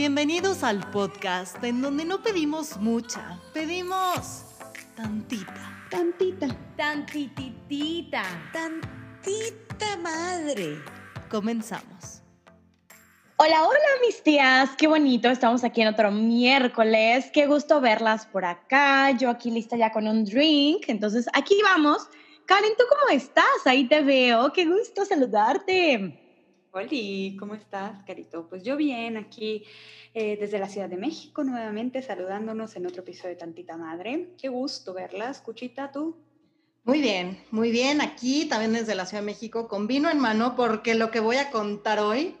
Bienvenidos al podcast en donde no pedimos mucha, pedimos tantita. Tantita. Tantititita. Tantita madre. Comenzamos. Hola, hola mis tías, qué bonito, estamos aquí en otro miércoles, qué gusto verlas por acá, yo aquí lista ya con un drink, entonces aquí vamos. Karen, ¿tú cómo estás? Ahí te veo, qué gusto saludarte. Hola, ¿cómo estás, Carito? Pues yo bien, aquí eh, desde la Ciudad de México, nuevamente saludándonos en otro episodio de Tantita Madre. Qué gusto verlas. Cuchita, ¿tú? Muy bien, muy bien. Aquí también desde la Ciudad de México, con vino en mano, porque lo que voy a contar hoy,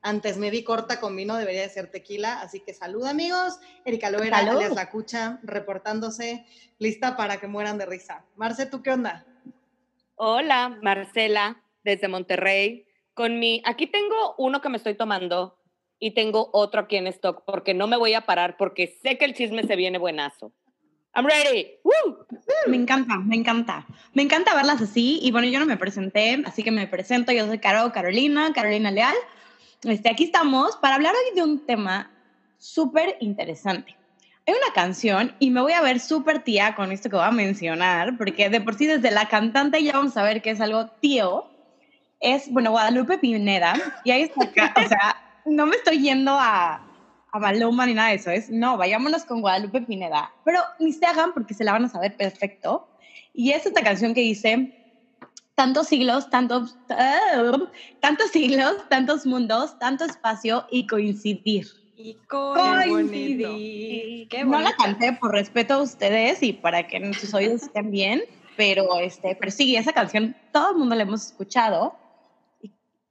antes me vi corta con vino, debería de ser tequila. Así que salud, amigos. Erika Loera, alias La Cucha, reportándose, lista para que mueran de risa. Marce, ¿tú qué onda? Hola, Marcela, desde Monterrey con mi, aquí tengo uno que me estoy tomando y tengo otro aquí en stock porque no me voy a parar porque sé que el chisme se viene buenazo. I'm ready. Me encanta, me encanta. Me encanta verlas así. Y bueno, yo no me presenté, así que me presento. Yo soy Caro Carolina, Carolina Leal. Este, aquí estamos para hablar hoy de un tema súper interesante. Hay una canción y me voy a ver súper tía con esto que voy a mencionar, porque de por sí desde la cantante ya vamos a ver que es algo tío es, bueno, Guadalupe Pineda, y ahí está, o sea, no me estoy yendo a, a Maluma ni nada de eso, es, no, vayámonos con Guadalupe Pineda, pero ni se hagan porque se la van a saber perfecto, y es esta canción que dice, tantos siglos, tantos, uh, tantos siglos, tantos mundos, tanto espacio y coincidir. Y coincidir. no la canté por respeto a ustedes y para que sus oídos estén bien, pero, este, pero sí, esa canción todo el mundo la hemos escuchado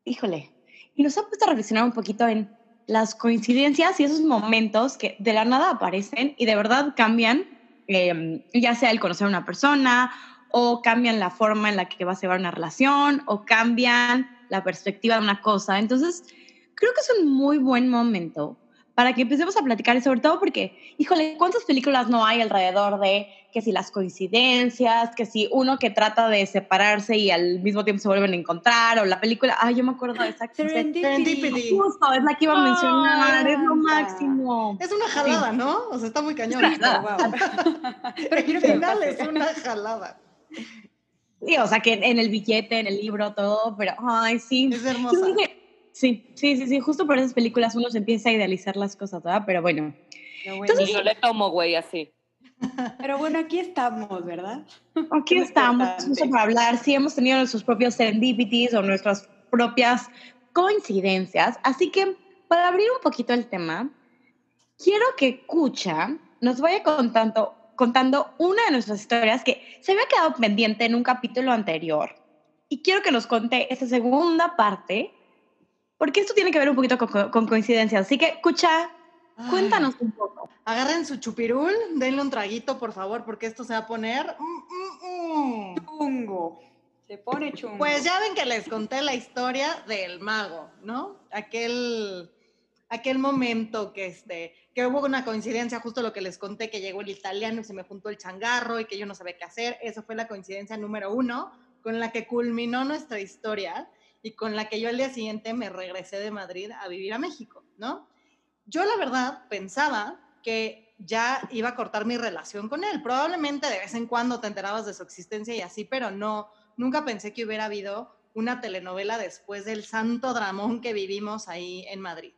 híjole, y nos ha puesto a reflexionar un poquito en las coincidencias y esos momentos que de la nada aparecen y de verdad cambian, em, ya sea el conocer a una persona o cambian la forma en la que vas a llevar una relación o cambian la perspectiva de una cosa. Entonces, creo que es un muy buen momento para que empecemos a platicar y sobre todo porque, híjole, ¿cuántas películas no hay alrededor de que si las coincidencias, que si uno que trata de separarse y al mismo tiempo se vuelven a encontrar, o la película, ay, yo me acuerdo de esa Serendipity. Justo, es la que iba a mencionar, es lo máximo. Es una jalada, ¿no? O sea, está muy cañón. Pero al final es una jalada. Sí, o sea, que en el billete, en el libro, todo, pero, ay, sí. Es hermosa. Sí, sí, sí, sí, justo por esas películas uno se empieza a idealizar las cosas, ¿verdad? Pero bueno. Entonces, yo le tomo, güey, así. Pero bueno, aquí estamos, ¿verdad? Aquí estamos, justo para hablar. Sí, hemos tenido nuestros propios serendipities o nuestras propias coincidencias. Así que, para abrir un poquito el tema, quiero que Kucha nos vaya contando, contando una de nuestras historias que se había quedado pendiente en un capítulo anterior. Y quiero que nos cuente esa segunda parte porque esto tiene que ver un poquito con, coincidencias. Así que, escucha, cuéntanos un poco. Agarren su chupirul, denle un traguito, por favor, porque esto se va a poner... Mm, mm, mm. Chungo. Se pone chungo. Pues ya ven que les conté la historia del mago, ¿no? Aquel, aquel momento que, este, que hubo una coincidencia, justo lo que les conté, que llegó el italiano y se me juntó el changarro y que yo no sabía qué hacer. Esa fue la coincidencia número uno con la que culminó nuestra historia y con la que yo al día siguiente me regresé de Madrid a vivir a México, ¿no? Yo la verdad pensaba que ya iba a cortar mi relación con él. Probablemente de vez en cuando te enterabas de su existencia y así, pero no, nunca pensé que hubiera habido una telenovela después del santo dramón que vivimos ahí en Madrid.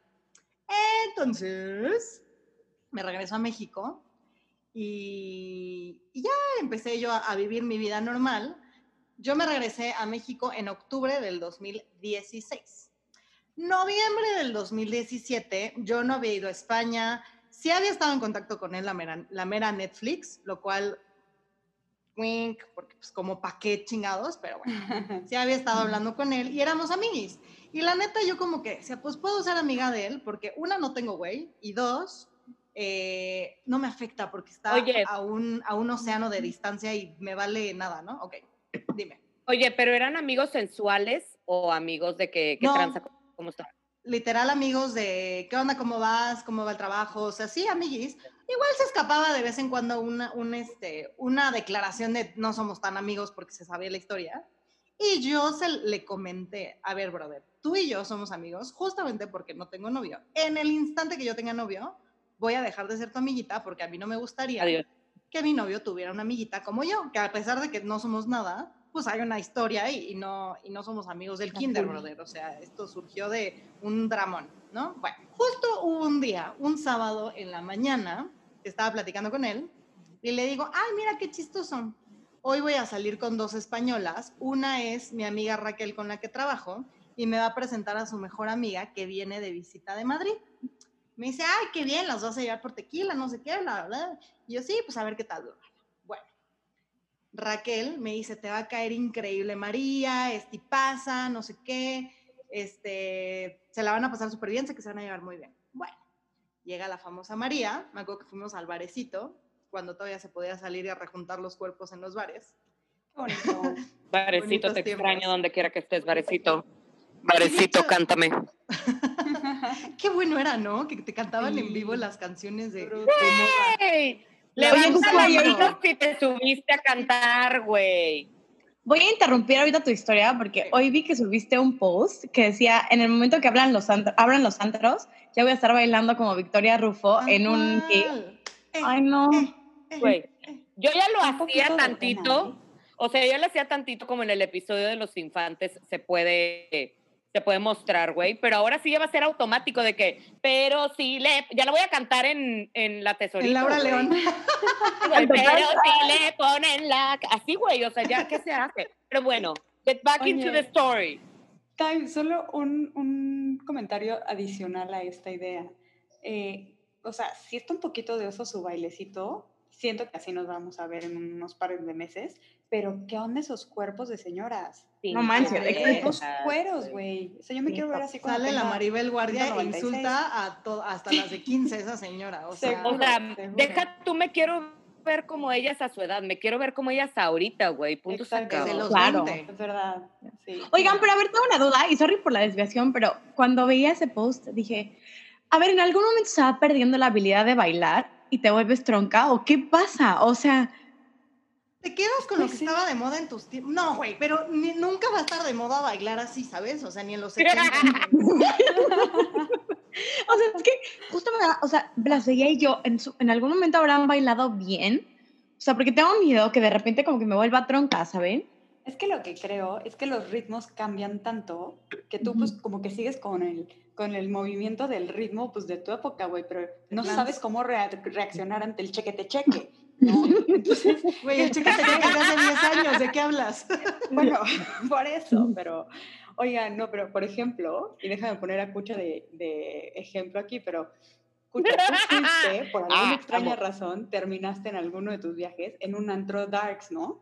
Entonces, me regreso a México y, ya empecé yo a vivir mi vida normal yo me regresé a México en octubre del 2016. Noviembre del 2017, yo no había ido a España. Sí había estado en contacto con él, la mera, la mera Netflix, lo cual, wink, porque pues como pa' qué chingados, pero bueno, sí había estado hablando con él y éramos amigos. Y la neta, yo como que, sea, pues puedo ser amiga de él, porque una, no tengo güey, y dos, eh, no me afecta porque está a, un, a un océano de distancia y me vale nada, ¿no? Ok. Dime. Oye, pero eran amigos sensuales o amigos de que, que tranza, ¿cómo está? Literal amigos de, ¿qué onda? ¿Cómo vas? ¿Cómo va el trabajo? O sea, sí, amiguis. Igual se escapaba de vez en cuando una, un, este, una declaración de no somos tan amigos porque se sabía la historia. Y Y yo se le comenté, a ver, brother, tú y yo somos amigos justamente porque no tengo novio. En el instante que yo tenga novio, voy a dejar de ser tu amiguita porque a mí no me gustaría Adiós. Que mi novio tuviera una amiguita como yo, que a pesar de que no somos nada, pues hay una historia ahí y no, y no somos amigos del kinder, brother. O sea, esto surgió de un dramón, ¿no? Bueno, justo hubo un día, un sábado en la mañana, estaba platicando con él y le digo, ay, mira qué chistoso. Hoy voy a salir con dos españolas. Una es mi amiga Raquel con la que trabajo y me va a presentar a su mejor amiga que viene de visita de Madrid. Me dice, ay, qué bien, las vas a llevar por tequila, no sé qué, bla, bla. Y yo, sí, pues a ver qué tal. bla, bla". Bueno, Raquel me dice, te va a caer increíble María, este pasa, no sé qué, este, se la van a pasar súper bien, sé que se van a llevar muy bien. Bueno, llega la famosa María, me acuerdo que fuimos al barecito, cuando todavía se podía salir y a rejuntar los cuerpos en los bares. Qué bonito. Varecito, Bonitos te tiempos. extraño donde quiera que estés. Varecito, hecho- cántame. Qué bueno era, ¿no? Que te cantaban en vivo las canciones de... Brutal. de moda. ¡Ey! La Levanta la si te subiste a cantar, güey. Voy a interrumpir ahorita tu historia porque hoy vi que subiste un post que decía, en el momento que abran los, antro- abran los antros, ya voy a estar bailando como Victoria Rufo en un... Cual. Eh, Ay, no. eh, eh, Güey, eh. Yo ya lo hacía tantito, pena, o sea, yo lo hacía tantito como en el episodio de los infantes se puede, se puede mostrar, güey, pero ahora sí ya va a ser automático de que, pero sí le, ya lo voy a cantar en, en la tesorita. En Laura. León. Pero si le ponen la... Así, güey, o sea, ya, ¿qué se hace? Pero bueno, get back into the story. Time, solo un, un comentario adicional a esta idea. Eh, o sea, si está un poquito de oso su bailecito, siento que así nos vamos a ver en unos pares de meses, pero ¿qué onda esos cuerpos de señoras? No manches, exacto. Cueros, güey. O sea, yo me Sí, quiero ver así cuando Sale la Maribel Guardia e 196. insulta a to- hasta las de 15 esa señora. O sea. O deja tú, me quiero ver como ellas a su edad, me quiero ver como ellas ahorita, güey, punto los Claro. 20. Es verdad. Sí. Oigan, pero a ver, tengo una duda y sorry por la desviación, pero cuando veía ese post dije, a ver, ¿en algún momento se va perdiendo la habilidad de bailar y te vuelves tronca o qué pasa? O sea, ¿Te quedas con lo Pues que sí. estaba de moda en tus tiempos? No, güey, pero ni- nunca va a estar de moda bailar así, ¿sabes? O sea, ni en los 70. o sea, es que justo me da, o sea, las veía y yo, en, su- en algún momento habrán bailado bien. O sea, porque tengo miedo que de repente como que me vuelva tronca, ¿saben? Es que lo que creo es que los ritmos cambian tanto que tú pues como que sigues con el, con el movimiento del ritmo pues de tu época, güey, pero no sabes cómo rea- reaccionar ante el chequete cheque. ¿No? Entonces, Güey, el queda desde hace 10 años, ¿de qué hablas? bueno, por eso, pero oiga, no, pero por ejemplo, y déjame poner a Cucha de, de ejemplo aquí, pero Cucha, tú fuiste, por alguna Ah, extraña amo. razón, terminaste en alguno de tus viajes en un antro darks, ¿no?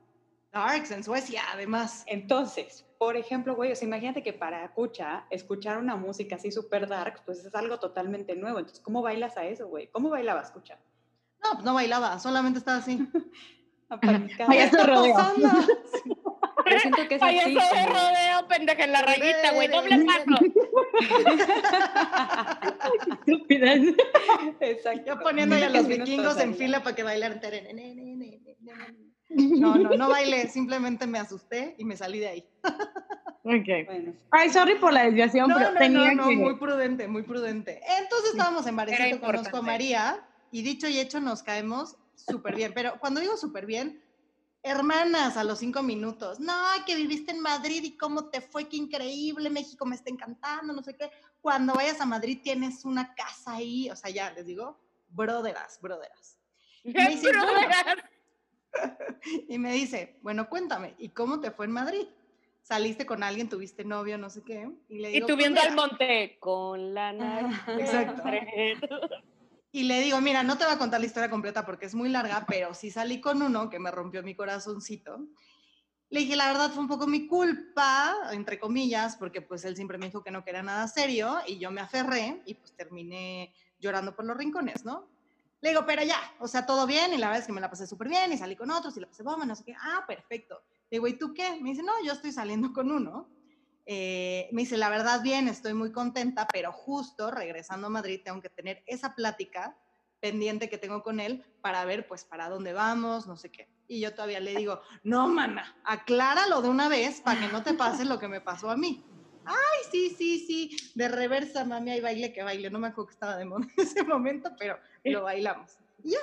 Darks en Suecia, además. Entonces, por ejemplo, güey, o sea, imagínate que para Cucha, escuchar una música así súper dark, pues es algo totalmente nuevo. Entonces, ¿cómo bailas a eso, güey? ¿Cómo bailabas, Cucha? No, pues no bailaba, solamente estaba así. Apanicada. Payaso ¿Qué está rodeo. pasando? Yo siento que es así. Payaso de rodeo, pendeja en la rayita, güey, doble paso. Estúpidas. Exacto. Yo poniendo ya a los vikingos en fila para que bailaran. No, no, no bailé, simplemente me asusté y me salí de ahí. Ok. Bueno, Ay, sorry por la desviación, No, pero no, tenía no, no, que... muy prudente, muy prudente. Entonces estábamos en Barecito, conozco a. María y dicho y hecho nos caemos súper bien. Pero cuando digo súper bien, hermanas a los cinco minutos. No, que viviste en Madrid y cómo te fue, qué increíble, México me está encantando, no sé qué. Cuando vayas a Madrid tienes una casa ahí, o sea, ya les digo, broderas, broderas. me dice, "Bueno". Y me dice, bueno, cuéntame, ¿y cómo te fue en Madrid? ¿Saliste con alguien, tuviste novio, no sé qué? Y le Y digo, tú "Pues viendo al mira". monte con la nariz. Exacto. Y le digo, mira, no te voy a contar la historia completa porque es muy larga, pero sí salí con uno que me rompió mi corazoncito. Le dije, la verdad fue un poco mi culpa, entre comillas, porque pues él siempre me dijo que no quería nada serio y yo me aferré y pues terminé llorando por los rincones, ¿no? Le digo, pero ya, o sea, todo bien y la verdad es que me la pasé súper bien y salí con otros y la pasé bomba, no sé qué. Ah, perfecto. Le digo, ¿y tú qué? Me dice, no, yo estoy saliendo con uno. Eh, me dice, la verdad, bien, estoy muy contenta, pero justo regresando a Madrid tengo que tener esa plática pendiente que tengo con él para ver, pues, para dónde vamos, no sé qué. Y yo todavía le digo, no, mana, acláralo de una vez para que no te pase lo que me pasó a mí. Ay, sí, sí, sí, de reversa, mami, hay baile que baile. No me acuerdo que estaba de moda en ese momento, pero lo bailamos. Y ya.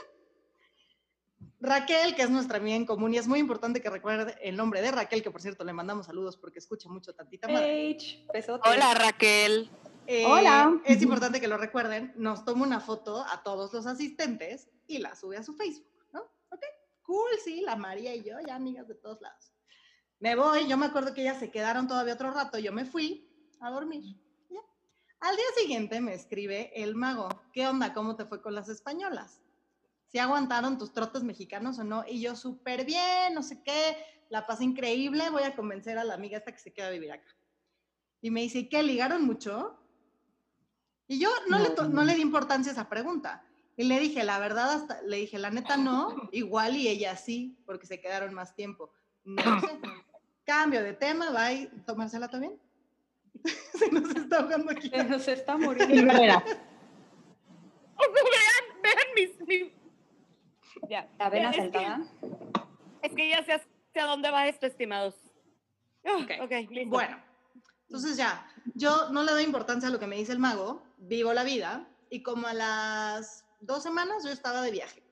Raquel, que es nuestra amiga en común, y es muy importante que recuerde el nombre de Raquel, que por cierto le mandamos saludos porque escucha mucho tantita madre. H. Hola Raquel. Eh, Hola. Es importante que lo recuerden. Nos toma una foto a todos los asistentes y la sube a su Facebook, ¿no? Ok, cool, sí, la María y yo, ya amigas de todos lados. Me voy, yo me acuerdo que ellas se quedaron todavía otro rato, yo me fui a dormir. ya. Al día siguiente me escribe el mago, ¿qué onda? ¿Cómo te fue con las españolas? ¿Si aguantaron tus trotes mexicanos o no? Y yo súper bien, no sé qué, la pasé increíble, voy a convencer a la amiga esta que se queda a vivir acá. Y me dice, ¿y qué? ¿Ligaron mucho? Y yo no, le, to- no le di importancia a esa pregunta. Y le dije, la verdad, hasta, le dije, la neta no, igual y ella sí, porque se quedaron más tiempo. No sé. Cambio de tema, bye. ¿Tomársela también? se nos está ahogando aquí. Se nos está muriendo. Vean, vean mis, mis- Ya, La vena es que- saltada. Es que ya sé hacia dónde va esto, estimados. Ah, Ok. ok, listo. Bueno, entonces ya, yo no le doy importancia a lo que me dice el mago, vivo la vida y como a las dos semanas yo estaba de viaje.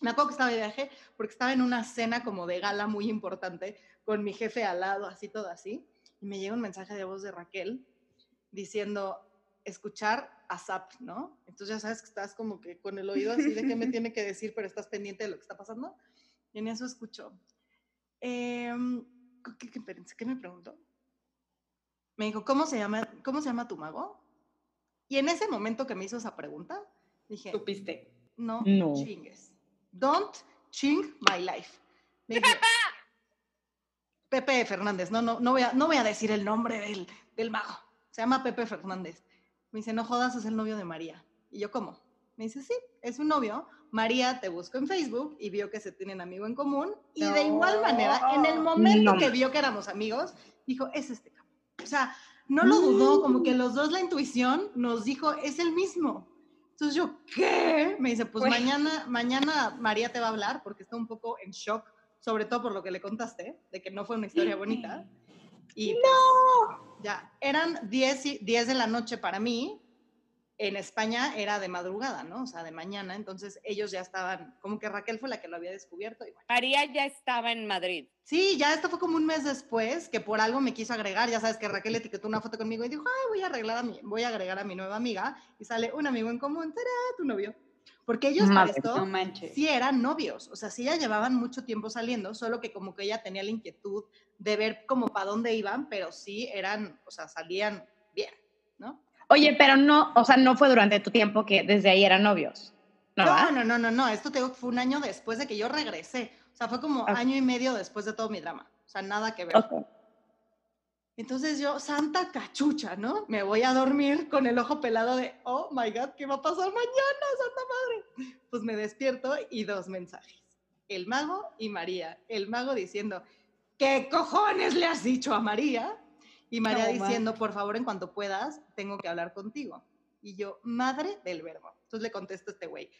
Me acuerdo que estaba de viaje porque estaba en una cena como de gala muy importante con mi jefe al lado, así todo así, y me llega un mensaje de voz de Raquel diciendo escuchar a Zap, ¿no? Entonces ya sabes que estás como que con el oído así de qué me tiene que decir, pero estás pendiente de lo que está pasando. Y en eso escucho. em, ¿qué, qué, espérense, ¿qué me preguntó? Me dijo, ¿cómo se, llama, ¿cómo se llama tu mago? Y en ese momento que me hizo esa pregunta, dije, Supiste. no, No. chingues. Don't ching my life. Dije, Pepe Fernández, no, no, no, voy a, no voy a decir el nombre del, del mago. Se llama Pepe Fernández. Me dice, no jodas, es el novio de María. Y yo, ¿cómo? Me dice, sí, es un novio. María te buscó en Facebook y vio que se tienen amigo en común. Y de igual manera, en el momento No. que vio que éramos amigos, dijo, es este cabrón. O sea, no lo dudó, como que los dos la intuición nos dijo, es el mismo. Entonces yo, ¿qué? Me dice, pues mañana, mañana María te va a hablar porque está un poco en shock, sobre todo por lo que le contaste, de que no fue una historia bonita. Y pues, ya, eran 10, y- 10 de la noche para mí. En España era de madrugada, ¿no? O sea, de mañana. Entonces ellos ya estaban, como que Raquel fue la que lo había descubierto. Y bueno. María ya estaba en Madrid. Sí, ya esto fue como un mes después que por algo me quiso agregar. Ya sabes que Raquel etiquetó una foto conmigo y dijo, ay, voy a, arreglar a mi, voy a agregar a mi nueva amiga. Y sale un amigo en común, ¡tará! tu novio. Porque ellos Madre, esto No sí eran novios, o sea, sí ya llevaban mucho tiempo saliendo, solo que como que ella tenía la inquietud de ver como para dónde iban, pero sí eran, o sea, salían bien, ¿no? Oye, pero no, o sea, no fue durante tu tiempo que desde ahí eran novios. ¿No? No, no, no, no, no, esto te digo que fue un año después de que yo regresé, o sea, fue como año y medio después de todo mi drama, o sea, nada que ver. Ok. Entonces yo, santa cachucha, ¿no? Me voy a dormir con el ojo pelado de, oh my God, ¿qué va a pasar mañana, santa madre? Pues me despierto y dos mensajes. El mago y María. El mago diciendo, ¿qué cojones le has dicho a María? Y María No, diciendo, por favor, en cuanto puedas, tengo que hablar contigo. Y yo, madre del verbo. Entonces le contesto a este güey.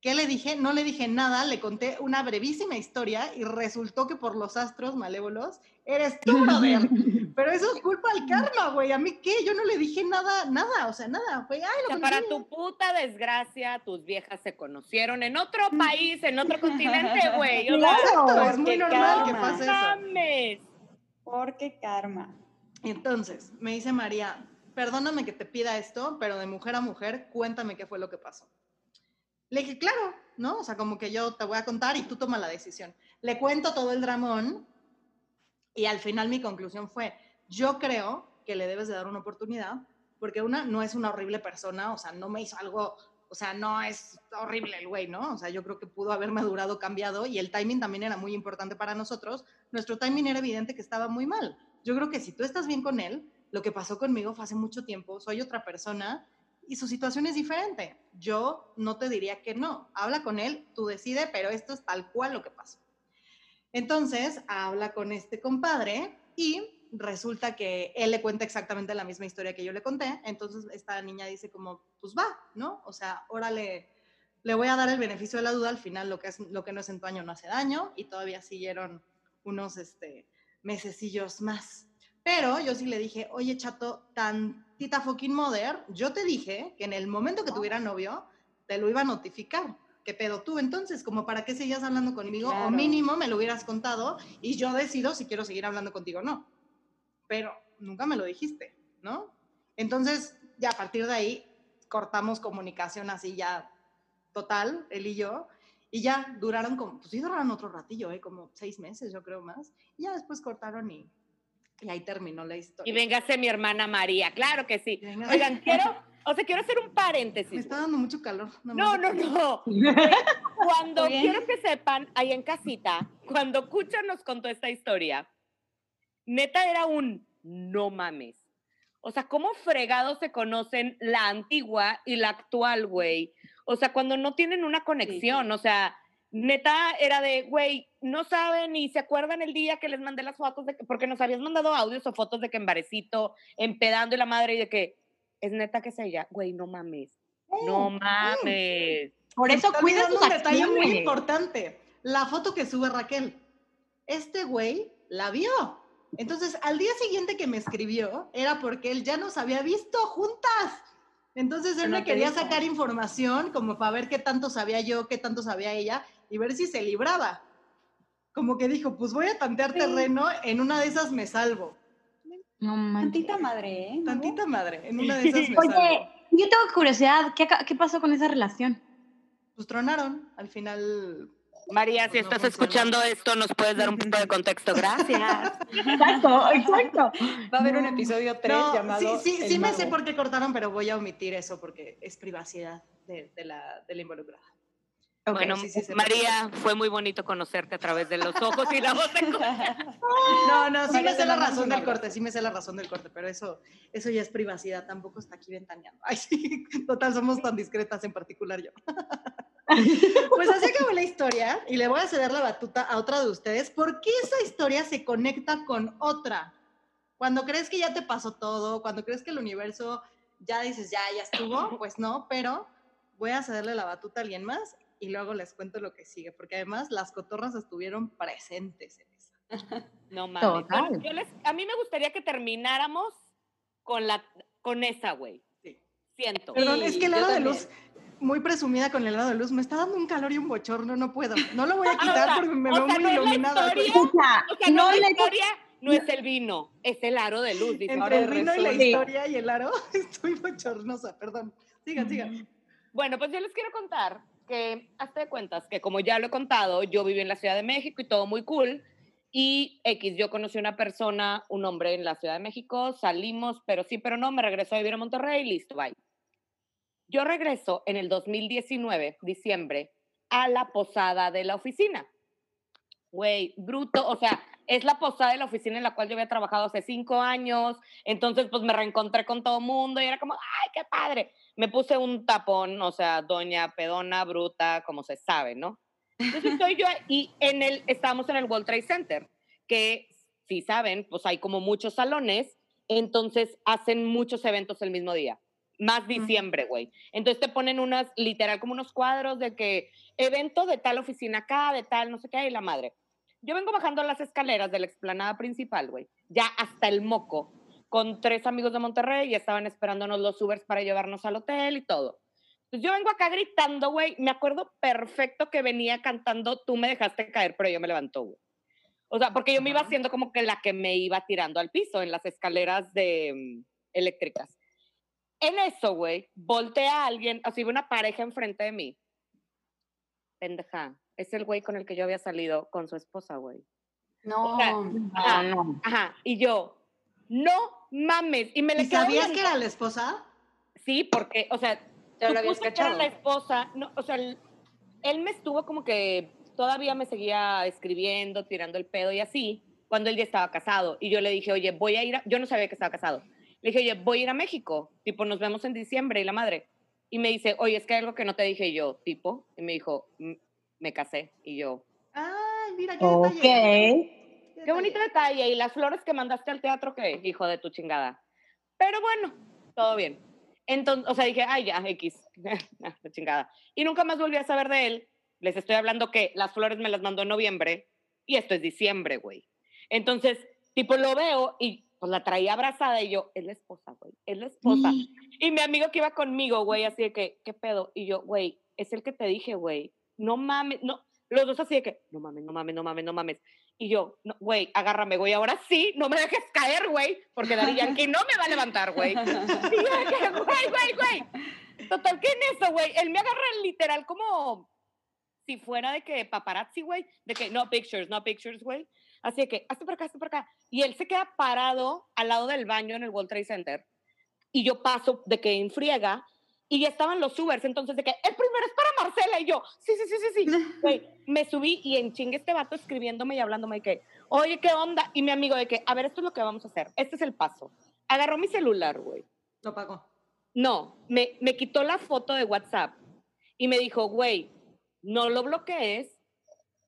¿Qué le dije? No le dije nada, le conté una brevísima historia y resultó que por los astros malévolos eres tú, brother. Pero eso es culpa al karma, güey. ¿A mí qué? Yo no le dije nada, nada, o sea, nada. Fue, ay, O sea, para tu puta desgracia, tus viejas se conocieron en otro país, en otro continente, güey. Claro. Es muy normal que karma. pase eso. mames. Porque karma. Entonces, me dice María, perdóname que te pida esto, pero de mujer a mujer, cuéntame qué fue lo que pasó. Le dije, claro, ¿no? O sea, como que yo te voy a contar y tú toma la decisión. Le cuento todo el dramón y al final mi conclusión fue, yo creo que le debes de dar una oportunidad porque una no es una horrible persona, o sea, no me hizo algo, o sea, no es horrible el güey, ¿no? O sea, yo creo que pudo haber madurado, cambiado y el timing también era muy importante para nosotros. Nuestro timing era evidente que estaba muy mal. Yo creo que si tú estás bien con él, lo que pasó conmigo fue hace mucho tiempo, soy otra persona y su situación es diferente. Yo no te diría que no. Habla con él, tú decide, pero esto es tal cual lo que pasó. Entonces, habla con este compadre y resulta que él le cuenta exactamente la misma historia que yo le conté. Entonces, esta niña dice como, pues va, ¿no? O sea, órale, le voy a dar el beneficio de la duda, al final lo que, es, lo que no es en tu año no hace daño y todavía siguieron unos este, mesecillos más. Pero yo sí le dije, oye, chato, tantita fucking mother, yo te dije que en el momento que tuviera novio, te lo iba a notificar. ¿Qué pedo tú entonces? Como para qué seguías hablando conmigo, o mínimo me lo hubieras contado y yo decido si quiero seguir hablando contigo o no. Pero nunca me lo dijiste, ¿no? Entonces, ya a partir de ahí cortamos comunicación así ya total, él y yo, y ya duraron como, pues sí duraron otro ratillo, ¿eh? como seis meses, yo creo más, y ya después cortaron y, y ahí terminó la historia. Y véngase mi hermana María, claro que sí. Venga- Oigan, quiero, o sea, quiero hacer un Me paréntesis. está dando mucho calor. No, no, aquí. no. Cuando bien. quiero que sepan, ahí en casita, cuando Cucha nos contó esta historia, neta era un no mames. O sea, ¿cómo fregados se conocen la antigua y la actual, güey? O sea, cuando no tienen una conexión, o sea, neta era de, güey, no saben ni se acuerdan el día que les mandé las fotos, de que- porque nos habías mandado audios o fotos de que embarecito, empedando y la madre, y de que, es neta que es ella, güey, no mames. No mames. Por eso cuida sus un detalle muy importante. La foto que sube Raquel. Este güey la vio. Entonces, al día siguiente que me escribió, era porque él ya nos había visto juntas. Entonces, él no me quería sacar información como para ver qué tanto sabía yo, qué tanto sabía ella y ver si se libraba. Como que dijo, pues voy a tantear Sí. terreno, en una de esas me salvo. No manches. Tantita madre, ¿eh? ¿No? Tantita madre, en una de esas me Oye, salvo. yo tengo curiosidad, ¿qué, qué pasó con esa relación? Pues tronaron, al final María, si No estás escuchando esto, nos puedes dar un poco de contexto. Gracias. Exacto, exacto. Va a haber un episodio 3 No, llamado. Sí, sí, El sí me sé por qué cortaron, pero voy a omitir eso porque es privacidad de, de la, de la involucrada. Bueno, sí, sí, se María, fue muy bonito conocerte a través de los ojos y la voz de. No, no, sí María, me sé la razón del corte, sí me sé la razón del corte, pero eso, eso ya es privacidad, tampoco está aquí ventaneando. Ay, sí, total, somos tan discretas en particular yo. Pues así acabó la historia y le voy a ceder la batuta a otra de ustedes. ¿Por qué esa historia se conecta con otra? Cuando crees que ya te pasó todo, cuando crees que el universo ya dices, ya, ya estuvo, pues no, pero voy a cederle la batuta a alguien más y luego les cuento lo que sigue, porque además las cotorras estuvieron presentes en esa. No mames. Bueno, yo les- a mí me gustaría que termináramos con, la, con esa, güey. Sí. Siento. Perdón, Sí, es que el yo helado de luz, muy presumida con el helado de luz, me está dando un calor y un bochorno, no puedo. No lo voy a Ah, o quitar sea, porque me veo sea, muy no es la iluminada. historia, Escucha, O sea, no, no la historia no es el vino, es el aro de luz. dice. Entre el Ahora vino y la historia y el aro, estoy bochornosa, perdón. Sigan, sigan. Bueno, pues yo les quiero contar que, hasta de cuentas, que como ya lo he contado, yo viví en la Ciudad de México y todo muy cool. Y X, yo conocí una persona, un hombre en la Ciudad de México, salimos, pero sí, pero no, me regresó a vivir a Monterrey, listo, bye. Yo regreso en el 2019, diciembre, a la posada de la oficina. Güey, bruto, o sea, es la posada de la oficina en la cual yo había trabajado hace cinco años, entonces pues me reencontré con todo mundo y era como, ay, qué padre me puse un tapón, o sea, doña pedona, bruta, como se sabe, ¿no? Entonces estoy yo y en el, estamos en el World Trade Center, que si saben, pues hay como muchos salones, entonces hacen muchos eventos el mismo día, más diciembre, güey. Entonces te ponen unas, literal, como unos cuadros de que evento de tal oficina acá, de tal, no sé qué, y la madre. Yo vengo bajando las escaleras de la explanada principal, güey, ya hasta el moco, con tres amigos de Monterrey y estaban esperándonos los Ubers para llevarnos al hotel y todo. Pues yo vengo acá gritando, güey. Me acuerdo perfecto que venía cantando Tú me dejaste caer, pero yo me levantó, güey. O sea, porque yo me iba haciendo como que la que me iba tirando al piso en las escaleras de mm, eléctricas. En eso, güey, voltea a alguien, así ve una pareja enfrente de mí. Pendeja, es el güey con el que yo había salido con su esposa, güey. No. O sea, Ah, no. Ajá, y yo, no mames. Y me le ¿Y sabías que era la esposa? Sí, porque, o sea, Ya lo habías que era cachado. la esposa, no, o sea, él, él me estuvo como que todavía me seguía escribiendo, tirando el pedo y así, cuando él ya estaba casado. Y yo le dije, oye, voy a ir a, yo no sabía que estaba casado. Le dije, oye, voy a ir a México, tipo, nos vemos en diciembre y la madre. Y me dice, oye, es que hay algo que no te dije yo, tipo, y me dijo, "Mm, me casé. Y yo, Ay, mira qué Ok. detalle. Qué bonito detalle. Y las flores que mandaste al teatro, ¿qué? Hijo de tu chingada. Pero bueno, todo bien. Entonces, o sea, dije, ay, ya, X, la chingada. Y nunca más volví a saber de él. Les estoy hablando que las flores me las mandó en noviembre y esto es diciembre, güey. Entonces, tipo, lo veo y pues la traía abrazada y yo, es la esposa, güey, es la esposa. Y mi amigo que iba conmigo, güey, así de que, ¿qué pedo? Y yo, güey, es el que te dije, güey, no mames, no, los dos así de que, no mames, no mames, no mames, no mames. Y yo, no, güey, agárrame, güey, ahora sí, no me dejes caer, güey, porque Daddy Yankee no me va a levantar, güey. Güey, güey, güey. Total, ¿qué en eso, güey? Él me agarra literal como si fuera de que paparazzi, güey, de que no pictures, no pictures, güey. Así de que, hazte por acá, hazte por acá. Y él se queda parado al lado del baño en el World Trade Center. Y yo paso de que enfriega y ya estaban los Ubers, entonces de que el primero es para Marcela y yo, sí, sí, sí, sí, sí. Güey, me subí y en chingue este vato escribiéndome y hablándome de que, oye, ¿qué onda? Y mi amigo de que, a ver, esto es lo que vamos a hacer, este es el paso. Agarró mi celular, güey. Lo pagó. No, me, me quitó la foto de WhatsApp y me dijo, güey, no lo bloquees,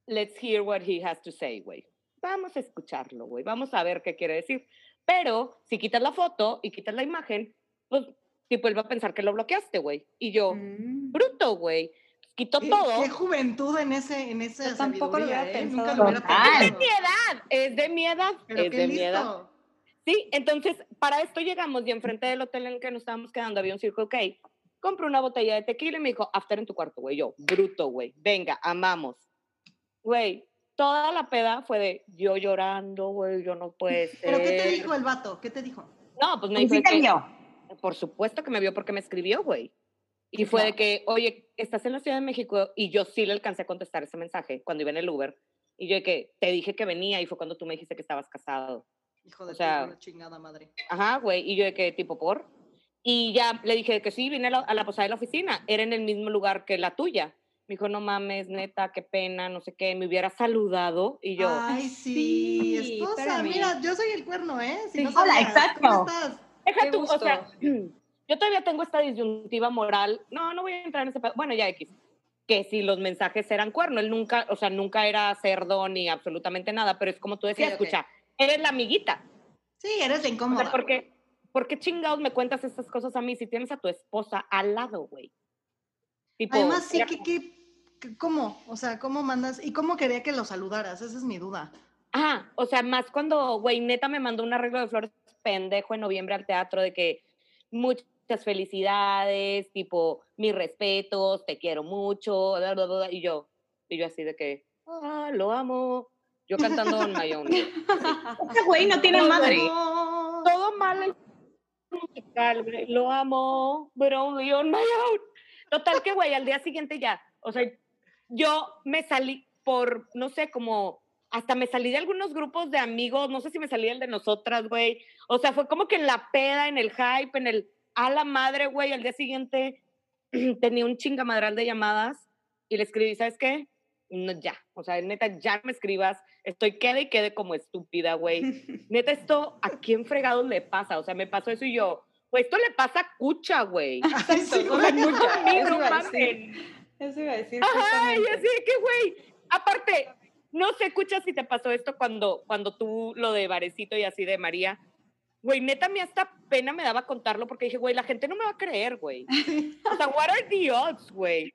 let's hear what he has to say, güey. Vamos a escucharlo, güey, vamos a ver qué quiere decir. Pero si quitas la foto y quitas la imagen, pues tipo él va a pensar que lo bloqueaste, güey. Y yo, Mm. bruto, güey. Quitó ¿Qué, todo. qué juventud en ese en Yo tampoco lo hubiera ¿eh? pensado. Nunca lo hubiera. Es de mi edad, es de mi edad, Pero es qué de mi edad. listo. Sí, entonces para esto llegamos y enfrente del hotel en el que nos estábamos quedando había un Circle K. Compré una botella de tequila y me dijo, after en tu cuarto, güey. Yo, bruto, güey. Venga, amamos. Güey, toda la peda fue de yo llorando, güey, yo no puedo. ¿Pero qué te dijo el vato? ¿Qué te dijo? No, pues me dijo sí que-. Por supuesto que me vio porque me escribió, güey. Y fue de que, oye, estás en la Ciudad de México y yo sí le alcancé a contestar ese mensaje cuando iba en el Uber. Y yo de que te dije que venía y fue cuando tú me dijiste que estabas casado. Hijo de O sea, tu chingada madre. Ajá, güey. Y yo de que, tipo, por. Y ya le dije que sí, vine a la, a la posada de la oficina. Era en el mismo lugar que la tuya. Me dijo, no mames, neta, qué pena, no sé qué. Me hubiera saludado. Y yo, Ay, sí, sí, esposa, mira, yo soy el cuerno, ¿eh? Si Sí. no Hola, exacto. ¿Cómo estás? Deja tú, o sea, yo todavía tengo esta disyuntiva moral. No, no voy a entrar en ese. pedo. Bueno, ya X. Que si los mensajes eran cuerno, él nunca, o sea, nunca era cerdo ni absolutamente nada, pero es como tú decías, escucha, eres la amiguita. Sí, eres de O incómoda. sea, ¿por qué, ¿por qué chingados me cuentas estas cosas a mí si tienes a tu esposa al lado, güey? Tipo, Además, sí, que, que, que- ¿cómo? O sea, ¿cómo mandas? ¿Y cómo quería que lo saludaras? Esa es mi duda. Ajá, o sea, más cuando, güey, neta me mandó un arreglo de flores pendejo en noviembre al teatro de que muchas felicidades, tipo, mis respetos, te quiero mucho, bla, bla, bla, y yo, y yo así de que, ah, lo amo, yo cantando en my own. Ese güey no tiene No, madre. No. Todo mal musical, lo amo, but only on my own. Total que, güey, al día siguiente ya, o sea, yo me salí por, no sé, como, hasta me salí de algunos grupos de amigos, no sé si me salí del de nosotras, güey. O sea, fue como que en la peda, en el hype, en el, a la madre, güey, al día siguiente tenía un chingamadral de llamadas y le escribí, ¿sabes qué? No, ya, o sea, neta, ya me escribas, estoy quede y quede como estúpida, güey. Neta, esto, ¿a quién fregados le pasa? O sea, me pasó eso y yo, pues esto le pasa a Cucha, güey. Ay, sí, O sea, güey. Cucha a mí, no decir. Eso iba a decir. Ajá, y así que, güey, aparte, no sé, escucha si te pasó esto cuando, cuando tú lo de Varecito y así de María. Güey, neta, a mí hasta pena me daba contarlo porque dije, güey, la gente no me va a creer, güey. O sea, what are the odds, güey?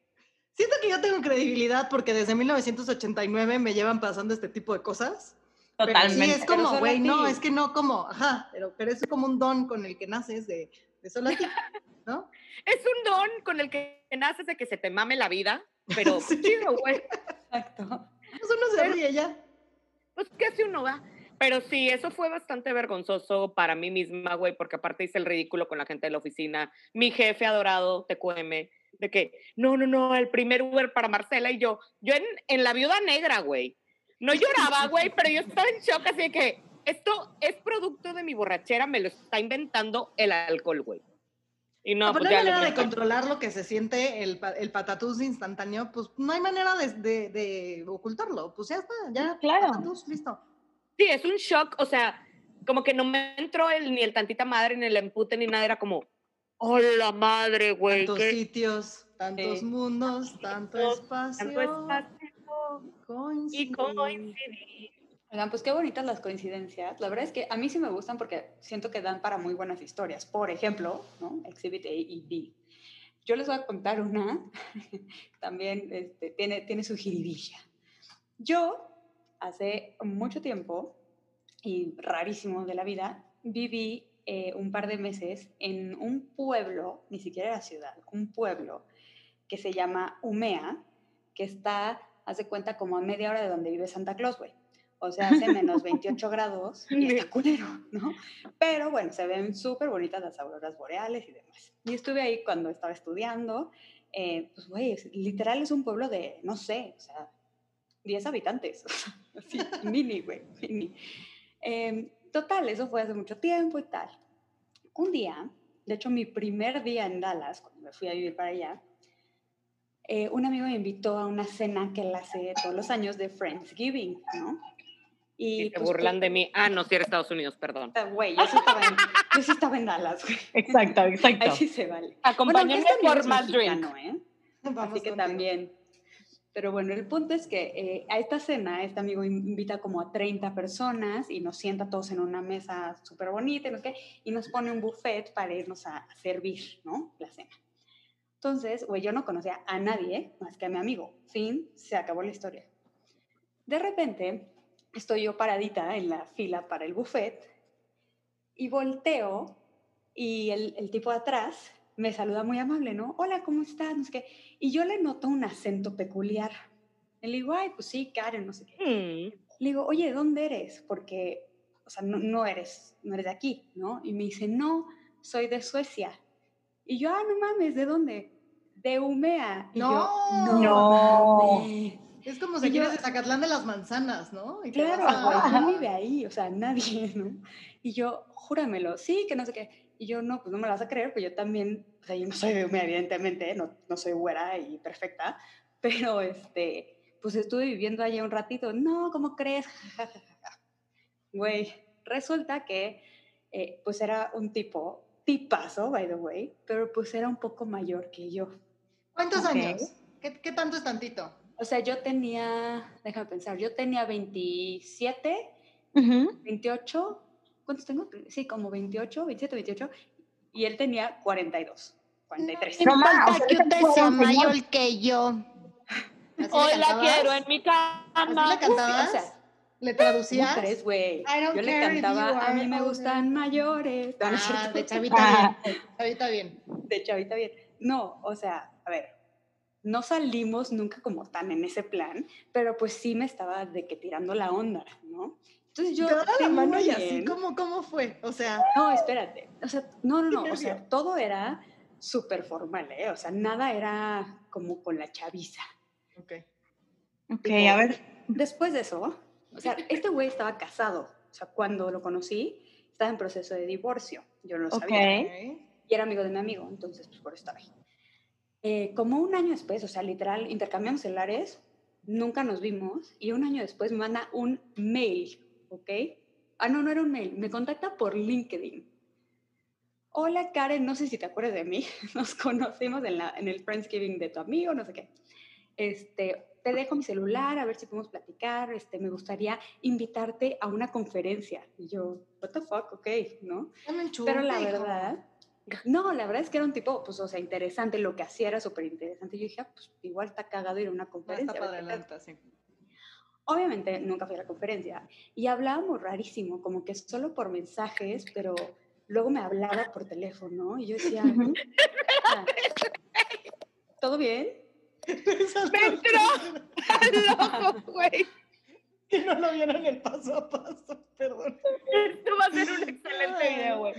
Siento que yo tengo credibilidad porque desde 1989 me llevan pasando este tipo de cosas. Pero Totalmente. sí, es Pero como, güey, no, es que no como, ajá, pero, pero es como un don con el que naces de, de solo a ti, ¿no? Es un don con el que naces de que se te mame la vida, pero Sí. chido, güey. Exacto. Pues uno se ríe ya. Pues, ¿qué hace uno, va? Pero sí, eso fue bastante vergonzoso para mí misma, güey, porque aparte hice el ridículo con la gente de la oficina. Mi jefe adorado, TQM, de que, no, no, no, el primer Uber para Marcela y yo, yo en, en la viuda negra, güey. No lloraba, güey, pero yo estaba en shock, así de que esto es producto de mi borrachera, me lo está inventando el alcohol, güey. Y no, pues hay manera de controlar lo que se siente el, el patatús instantáneo, pues no hay manera de, de- de ocultarlo. Pues ya está, ya. Claro. Patatús, listo. Sí, es un shock, o sea, como que no me entró el, ni el tantita madre, ni el empute, ni nada, era como, hola madre, güey, Tantos qué sitios, tantos Sí. mundos, tanto Tanto espacio. tanto espacio y coincidir. Oigan, pues qué bonitas las coincidencias. La verdad es que a mí sí me gustan porque siento que dan para muy buenas historias. Por ejemplo, ¿no? Exhibit A y B. Yo les voy a contar una, también este, tiene, tiene su jiribilla. Yo, hace mucho tiempo, y rarísimo de la vida, viví eh, un par de meses en un pueblo, ni siquiera era ciudad, un pueblo que se llama Umea, que está, hace cuenta, como a media hora de donde vive Santa Claus, güey. O sea, hace menos 28 grados y está culero, ¿no? Pero bueno, se ven súper bonitas las auroras boreales y demás. Y estuve ahí cuando estaba estudiando. Eh, pues, güey, literal es un pueblo de, no sé, o sea, 10 habitantes. Así, mini, güey, mini. Em, total, eso fue hace mucho tiempo y tal. Un día, de hecho, mi primer día en Dallas, cuando me fui a vivir para allá, eh, un amigo me invitó a una cena que él hace todos los años de Friendsgiving, ¿no? Y, se pues, burlan de mí. Ah, no, sí era Estados Unidos, perdón. Güey, yo, sí estaba en, yo sí estaba en Dallas, güey. Exacto, exacto. Ahí sí se vale. Acompáñenme Bueno, este por es más drink. mexicano, ¿eh? Vamos Así que contigo. también. Pero bueno, el punto es que eh, a esta cena, este amigo invita como a 30 personas y nos sienta todos en una mesa súper bonita y, no sé qué, y nos pone un buffet para irnos a, a servir, ¿no? La cena. Entonces, güey, yo no conocía a nadie más que a mi amigo. Fin, se acabó la historia. De repente, estoy yo paradita en la fila para el buffet y volteo y el, el tipo de atrás me saluda muy amable, ¿no? Hola, ¿cómo estás? No sé qué. Y yo le noto un acento peculiar. Le digo, ay, pues sí, Karen, no sé qué. Mm. Le digo, oye, ¿dónde eres? Porque, o sea, no, no eres, no eres de aquí, ¿no? Y me dice, no, soy de Suecia. Y yo, ah, no mames, ¿de dónde? De Umea. Y yo, No. No. mames". Es como si yo- quieres de Zacatlán de las manzanas, ¿no? Y Claro, a- güey, Ajá. ¿quién vive ahí? O sea, nadie, ¿no? Y yo, júramelo, sí, que no sé qué. Y yo, no, pues no me la vas a creer, pues yo también, o sea, yo no soy de evidentemente, no, no soy güera y perfecta, pero este, pues estuve viviendo allá un ratito. No, ¿cómo crees? Güey, resulta que, eh, pues era un tipo, tipazo, by the way, pero pues era un poco mayor que yo. ¿Cuántos Ok. años? ¿Qué, qué tanto es tantito? O sea, yo tenía, déjame pensar, yo tenía 27 Ujú. 28, ¿cuántos tengo? Sí, como 28, 27, 28, y él tenía 42, 43. No más, o sea, que usted sea señor. mayor que yo. ¿Así le Hoy la quiero en mi cama. ¿Así le O cantabas? sea, ¿Le ¿cómo traducías? crees, güey? Yo le cantaba, a mí me older". gustan mayores. No, no es Ah, de chavita Ah. bien. Chavita bien. De chavita bien. No, o sea, a ver, no salimos nunca como tan en ese plan, pero pues sí me estaba de que tirando la onda, ¿no? Entonces yo... Te daba la mano muy y así, bien. ¿cómo, ¿cómo fue? O sea, No, espérate. O sea, no, no, no. O sea, todo era súper formal, ¿eh? O sea, nada era como con la chaviza. ok. Ok, a ver. Después de eso, o sea, este güey estaba casado. O sea, cuando lo conocí, estaba en proceso de divorcio. Yo no lo Ok. sabía. ok. Y era amigo de mi amigo, entonces, pues por eso estaba ahí. Eh, como un año después, o sea, literal, intercambiamos celulares, nunca nos vimos, y un año después me manda un mail, ¿ok? Ah, no, no era un mail, me contacta por LinkedIn. Hola Karen, no sé si te acuerdas de mí, nos conocimos en, la, en el Friendsgiving de tu amigo, no sé qué. Este, te dejo mi celular a ver si podemos platicar, este, me gustaría invitarte a una conferencia. Y yo, what the fuck, ok, ¿no? Pero la verdad, no, la verdad es que era un tipo, pues, o sea, interesante, lo que hacía era súper interesante. Yo dije, ah, pues, igual está cagado ir a una Ah, conferencia. está a ver padre, qué la tal. neta, sí. Obviamente nunca fui a la conferencia y hablábamos rarísimo, como que solo por mensajes, pero luego me hablaba por teléfono y yo decía, Ujú. "Ah, ¿todo bien? ¡Me entró! ¡Loco, güey! Que no lo vieron el paso a paso, perdón. Esto va a ser un excelente video, güey.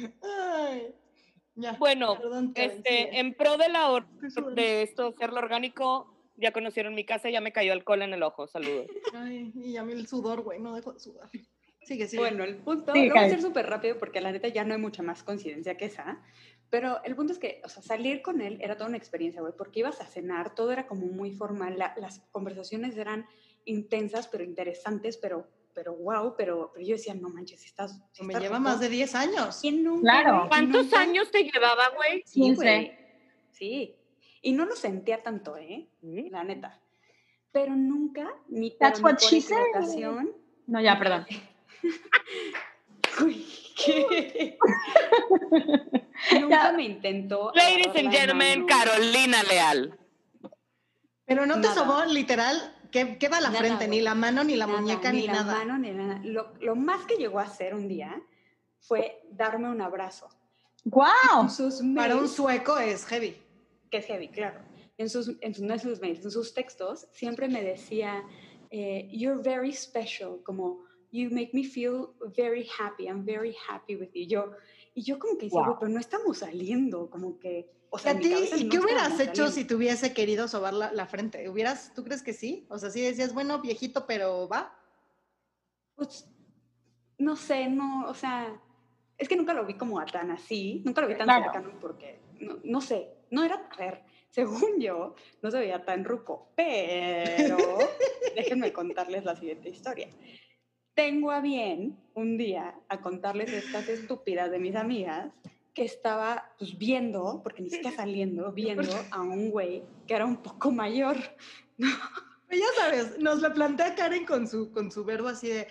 Ya. Bueno, perdón, Este, sigue. en pro de la or- de esto, hacerlo orgánico, ya conocieron mi casa, ya me cayó alcohol en el ojo. Saludos. Ay, y a mí el sudor, güey, no dejo de sudar. Sigue, sigue. Bueno, el punto, Sí, lo voy a hacer súper rápido porque la neta ya no hay mucha más coincidencia que esa, pero el punto es que, o sea, salir con él era toda una experiencia, güey, porque ibas a cenar, todo era como muy formal, la- las conversaciones eran intensas, pero interesantes, pero, pero wow, pero, pero yo decía, no manches, estás... si me estás lleva rico". más de 10 años. ¿Quién nunca, Claro. ¿Cuántos ¿Nunca? años te llevaba, güey? Sí, 15. güey. Sí. Y no lo sentía tanto, ¿eh? La neta. Pero nunca, ni, That's what she said. No, ya, perdón. Uy, ¿qué? Nunca me intentó. Ladies and gentlemen. Carolina Leal. Pero no te Nada. sobó literal, ¿qué, qué va a la Nada, frente? Ni la mano, ni la Nada, muñeca, ni, la nada. mano, ni la- lo, lo más que llegó a hacer un día fue darme un abrazo. En sus Para un mails, sueco es heavy. que es heavy, claro. En sus, en sus, no en sus mails, en sus textos, siempre me decía, eh, you're very special, como, you make me feel very happy, I'm very happy with you. Yo, y yo como que decía, Wow. "Güey, pero no estamos saliendo, como que, o ¿Y sea, a en mi ti, ¿y qué hubieras hecho si te hubiese querido sobar la, la frente? ¿Hubieras, ¿Tú crees que sí? O sea, sí decías, bueno, viejito, pero va. Pues, no sé, no, o sea, es que nunca lo vi como a tan así, nunca lo vi tan Claro. cercano porque, no, no sé, no era, a ver, según yo, no se veía tan ruco, pero déjenme contarles la siguiente historia. Tengo a bien un día a contarles estas estúpidas de mis amigas que estaba pues viendo, porque ni siquiera saliendo, viendo a un güey que era un poco mayor. Pero ya sabes, nos lo plantea Karen con su, con su verbo así de,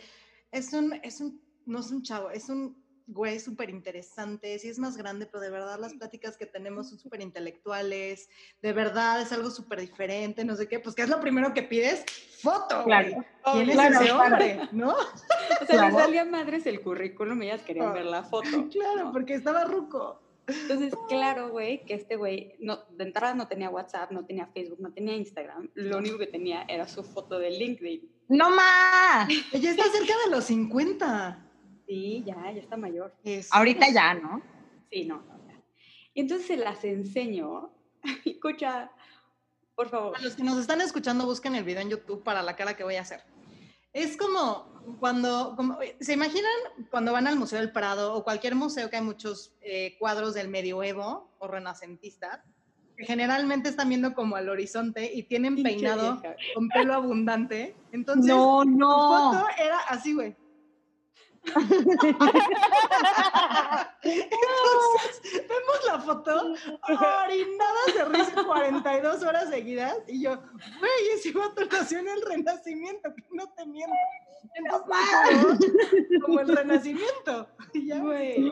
es un, es un, no es un chavo, es un güey súper interesante, sí es más grande, pero de verdad las pláticas que tenemos son súper intelectuales, de verdad es algo súper diferente, no sé qué, pues ¿qué es lo primero que pides? Foto, güey. Claro. ¿Quién es Claro, ese hombre? ¿No? O sea, Claro. les salía madres el currículum y ellas querían Ah. ver la foto. Claro, ¿no? porque estaba ruco. Entonces, claro, güey, que este güey, no, de entrada no tenía WhatsApp, no tenía Facebook, no tenía Instagram. Lo único que tenía era su foto de LinkedIn. ¡No más! Ella está cerca de los 50. Sí, ya, ya está mayor. Eso. Ahorita ya, ¿no? Sí, no, no. ya. Y entonces se las enseño. Escucha, por favor. A los que nos están escuchando, busquen el video en YouTube para la cara que voy a hacer. Es como cuando, como- ¿se imaginan cuando van al Museo del Prado o cualquier museo que hay muchos eh, cuadros del medioevo o renacentista? Que generalmente están viendo como al horizonte y tienen peinado con pelo abundante. Entonces, No, tu no. foto era así, güey. Entonces, vemos la foto, orinadas de risa 42 horas seguidas, y yo, güey, ese vato nació en el Renacimiento, que no te miento. Entonces, como, el Renacimiento. Y ya, Güey,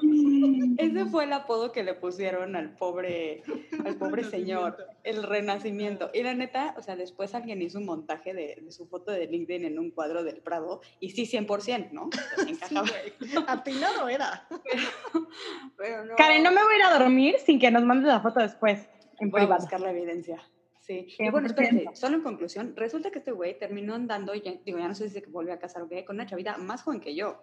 ese fue el apodo que le pusieron al pobre, al pobre señor, el renacimiento. Y la neta, o sea, después alguien hizo un montaje de, de su foto de LinkedIn en un cuadro del Prado, y sí, 100%, ¿no? Sí. Atinado era. Pero no. Karen, no me voy a ir a dormir sin que nos mandes la foto después, en Voy a privado. buscar la evidencia. Sí. Y 100%. bueno, espérate, solo en conclusión, resulta que este güey terminó andando, ya, digo, ya no sé si se volvió a casar o qué, con una chavita más joven que yo.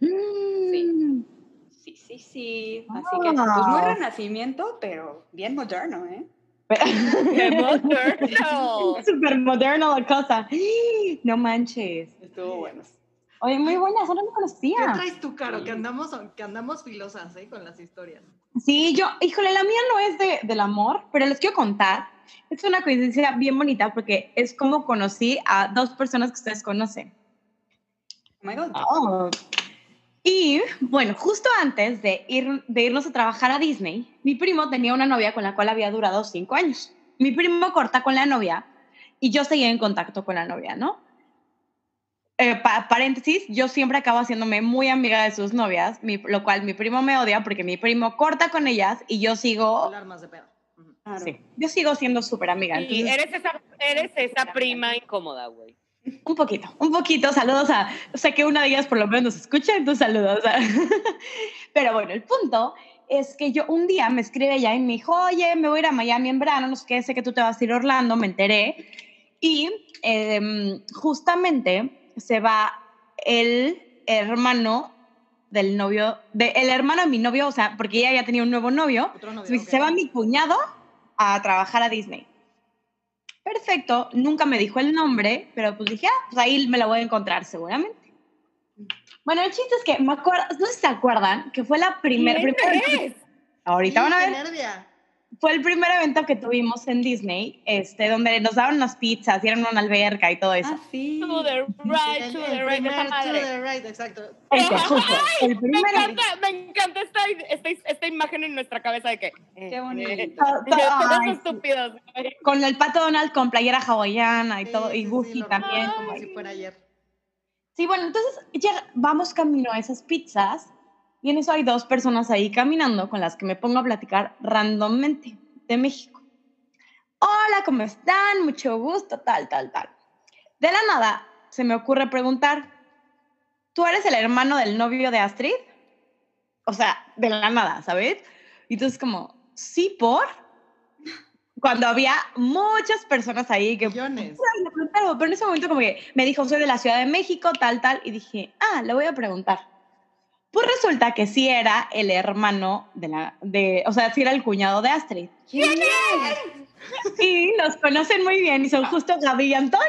Mm. Sí, sí, sí. Así que, pues muy Ah. renacimiento, pero bien moderno, ¿eh? ¡Qué moderno! Súper moderno la cosa. No manches. Estuvo bueno. Oye, muy buena, eso no me ¿Qué conocía. traes tú, Caro? Que andamos, que andamos filosas, ¿eh? Con las historias. Sí, yo, híjole, la mía no es de, del amor, pero les quiero contar. Es una coincidencia bien bonita porque es como conocí a dos personas que ustedes conocen. Oh my God. Oh. Y bueno, justo antes de, ir, de irnos a trabajar a Disney, mi primo tenía una novia con la cual había durado cinco años. Mi primo corta con la novia y yo seguía en contacto con la novia, ¿no? Eh, pa- paréntesis, yo siempre acabo haciéndome muy amiga de sus novias, mi- lo cual mi primo me odia porque mi primo corta con ellas y yo sigo, Hablar más de pedo. Ujú. Claro. sí, yo sigo siendo súper amiga. Y Entonces, eres esa, eres esa prima incómoda, güey. Un poquito, un poquito. Saludos a. O sea, que una de ellas por lo menos nos escucha, entonces saludos. Pero bueno, el punto es que yo un día me escribe ella y me dijo, oye, me voy a ir a Miami en verano, no sé qué, sé que tú te vas a ir a Orlando, me enteré. Y em, justamente se va el hermano del novio, de, el hermano de mi novio, o sea, porque ella ya tenía un nuevo novio, se, ok. se va mi cuñado a trabajar a Disney. Perfecto, nunca me dijo el nombre, pero pues dije, ah, pues ahí me la voy a encontrar seguramente. Bueno, el chiste es que me acuerdo, no sé si se acuerdan, que fue la primera... ¿Quién primera es? ahorita Sí, van a ver, nervia. Fue el primer evento que tuvimos en Disney, este, donde nos daban unas pizzas, en una alberca y todo eso. Ah, sí. To the right, to the right, primer, to the right, exacto. Ese, justo, el Me primer encanta, me encanta esta, esta, esta imagen en nuestra cabeza de que. Qué bonito. Ay, sí. estúpidos. con el pato Donald con playera hawaiana y Sí, todo, sí, y sí, Goofy lo también. recuerdo como Como si fuera ayer. Sí, bueno, entonces ya vamos camino a esas pizzas y en eso hay dos personas ahí caminando con las que me pongo a platicar randommente de México. Hola, ¿cómo están? Mucho gusto, tal, tal, tal. De la nada se me ocurre preguntar, ¿tú eres el hermano del novio de Astrid? O sea, de la nada, ¿sabes? Y entonces como, sí, por. Cuando había muchas personas ahí que... Millones. Pero, en ese momento como que me dijo, soy de la Ciudad de México, tal, tal, y dije, ah, le voy a preguntar. Pues resulta que sí era el hermano de la, de, o sea, sí era el cuñado de Astrid. Y los conocen muy bien y son justo Gaby y Antón.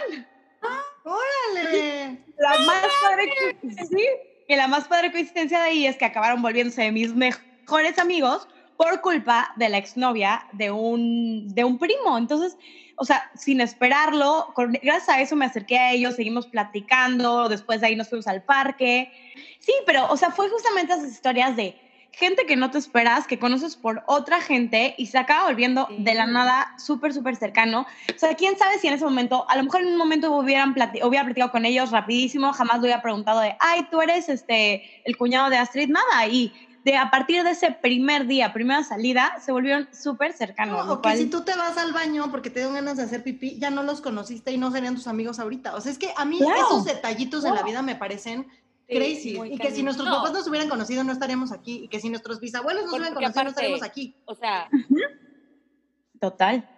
¡Órale! La más padre coincidencia, sí, y la más padre coincidencia de ahí es que acabaron volviéndose mis mejores amigos por culpa de la exnovia de un, de un primo. Entonces, o sea, sin esperarlo, con- gracias a eso me acerqué a ellos, seguimos platicando, después de ahí nos fuimos al parque. Sí, pero, o sea, fue justamente esas historias de gente que no te esperas, que conoces por otra gente y se acaba volviendo de la nada súper, súper cercano. O sea, quién sabe si en ese momento, a lo mejor en un momento hubieran plati- hubiera platicado con ellos rapidísimo, jamás lo hubiera preguntado de, ay, tú eres este, el cuñado de Astrid, nada. Y de a partir de ese primer día, primera salida, se volvieron súper cercanos. No, o que si tú te vas al baño porque te dan ganas de hacer pipí, ya no los conociste y no serían tus amigos ahorita. O sea, es que a mí Claro. esos detallitos de la Claro. vida me parecen Sí, crazy. Y que si nuestros No. papás nos hubieran conocido, no estaríamos aquí. Y que si nuestros bisabuelos nos Porque hubieran conocido, no estaríamos aquí. O sea, Total.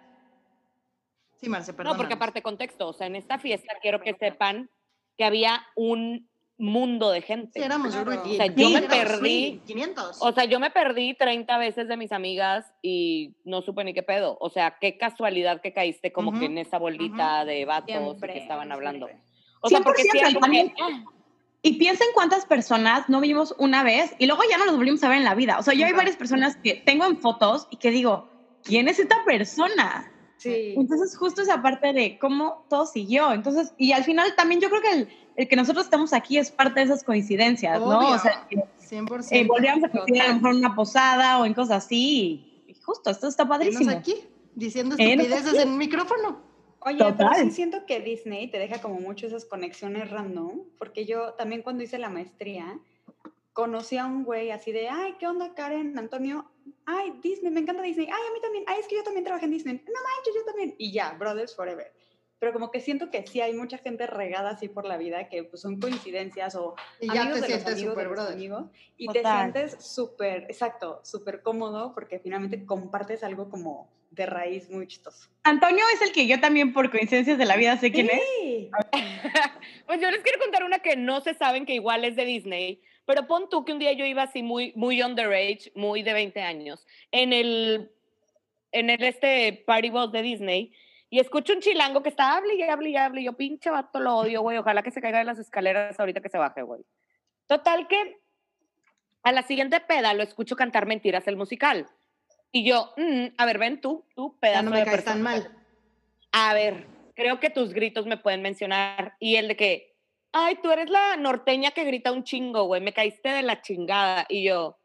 Sí, Marce, perdón. no, porque aparte contexto, o sea, en esta fiesta quiero que sepan que había un mundo de gente. Sí, éramos Claro. O sea, yo me 500, perdí. sí, 500. O sea, yo me perdí 30 veces de mis amigas y no supe ni qué pedo. O sea, qué casualidad que caíste como que en esa bolita de vatos que estaban hablando. siempre. O sea, porque 100% sí, también. porque- Y piensa en cuántas personas no vimos una vez y luego ya no los volvimos a ver en la vida. O sea, yo hay varias personas que tengo en fotos y que digo, ¿quién es esta persona? Sí. Entonces, justo esa parte de cómo todo siguió. Entonces, y al final también yo creo que el, el que nosotros estamos aquí es parte de esas coincidencias, ¿no? Obvio. O sea, que 100%. eh, volvíamos a coincidir a lo mejor en una posada o en cosas así. Y, y justo, esto está padrísimo. aquí diciendo estupideces aquí. en un micrófono. Oye, pero Total. sí siento que Disney te deja como mucho esas conexiones random, porque yo también cuando hice la maestría conocí a un güey así de, ay, ¿qué onda Karen, Antonio? Ay, Disney, me encanta Disney. Ay, a mí también. Ay, es que yo también trabajé en Disney. No manches, yo también. Y ya, brothers forever. Pero como que siento que sí hay mucha gente regada así por la vida que pues son coincidencias o Y ya amigos te de los sientes amigos de súper los brother. amigos y Total. te sientes súper, exacto, súper cómodo porque finalmente compartes algo como de raíz muy chistoso. Antonio es el que yo también por coincidencias de la vida sé quién es. Sí. Pues yo les quiero contar una que no se saben que igual es de Disney, pero pon tú que un día yo iba así muy, muy underage, muy de 20 años, en el, en el este party bus de Disney, y escucho un chilango que está hable y hable y hable, y yo pinche vato lo odio, güey, ojalá que se caiga de las escaleras ahorita que se baje, güey. Total que a la siguiente peda lo escucho cantar Mentiras el musical. Y yo, mm, a ver, ven tú, tú, pedazo no me de caes tan mal. A ver, creo que tus gritos me pueden mencionar. Y el de que, ay, tú eres la norteña que grita un chingo, güey, me caíste de la chingada. Y yo,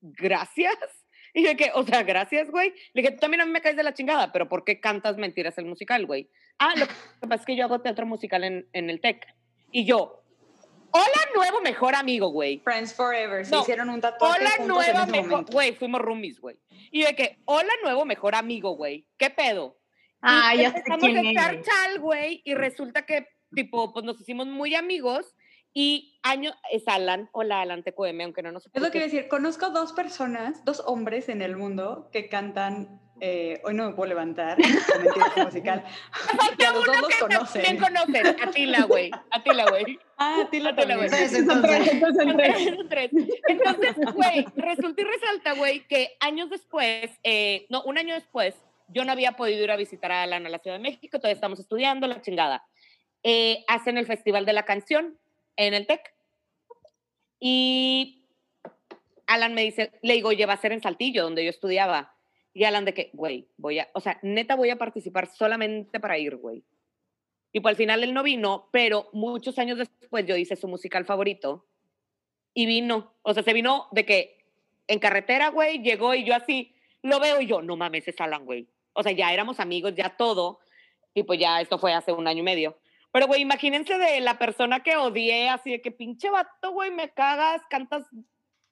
gracias. Y yo que, o sea, gracias, güey. Le dije, tú también a mí me caes de la chingada, pero ¿por qué cantas mentiras el musical, güey? Ah, lo que pasa es que yo hago teatro musical en, en el TEC. Y yo, hola, nuevo mejor amigo, güey. Friends Forever, se No. hicieron un tatuaje Hola, juntos en nueva ese mejor, güey, fuimos roomies, güey. Y yo de que, hola, nuevo mejor amigo, güey. ¿Qué pedo? Ah, Y ya sé quién a echar chal, güey, y resulta que, tipo, pues nos hicimos muy amigos y año, es Alan, hola Alan, te cueme, aunque no nos Es lo que decir, conozco dos personas, dos hombres en el mundo que cantan eh, Hoy no me puedo levantar, musical, y a los dos los ¿Quién conocen. conocen? Atila, güey, Atila, güey. Ah, a ti la Atila, güey. Entonces, Son tres, entonces, entonces son tres. Son tres. Entonces, güey, resulta y resalta, güey, que años después, eh, no, un año después, yo no había podido ir a visitar a Alan a la Ciudad de México, todavía estamos estudiando, la chingada. Eh, hacen el Festival de la Canción en el TEC. Y Alan me dice, le digo, oye, va a ser en Saltillo, donde yo estudiaba. Y Alan de que, güey, voy a, o sea, neta voy a participar solamente para ir, güey. Y pues al final él no vino, pero muchos años después yo hice su musical favorito y vino. O sea, se vino de que en carretera, güey, llegó y yo así lo veo y yo, no mames, es Alan, güey. O sea, ya éramos amigos, ya todo. Y pues ya esto fue hace un año y medio. Pero, güey, imagínense de la persona que odié, así de que pinche vato, güey, me cagas, cantas.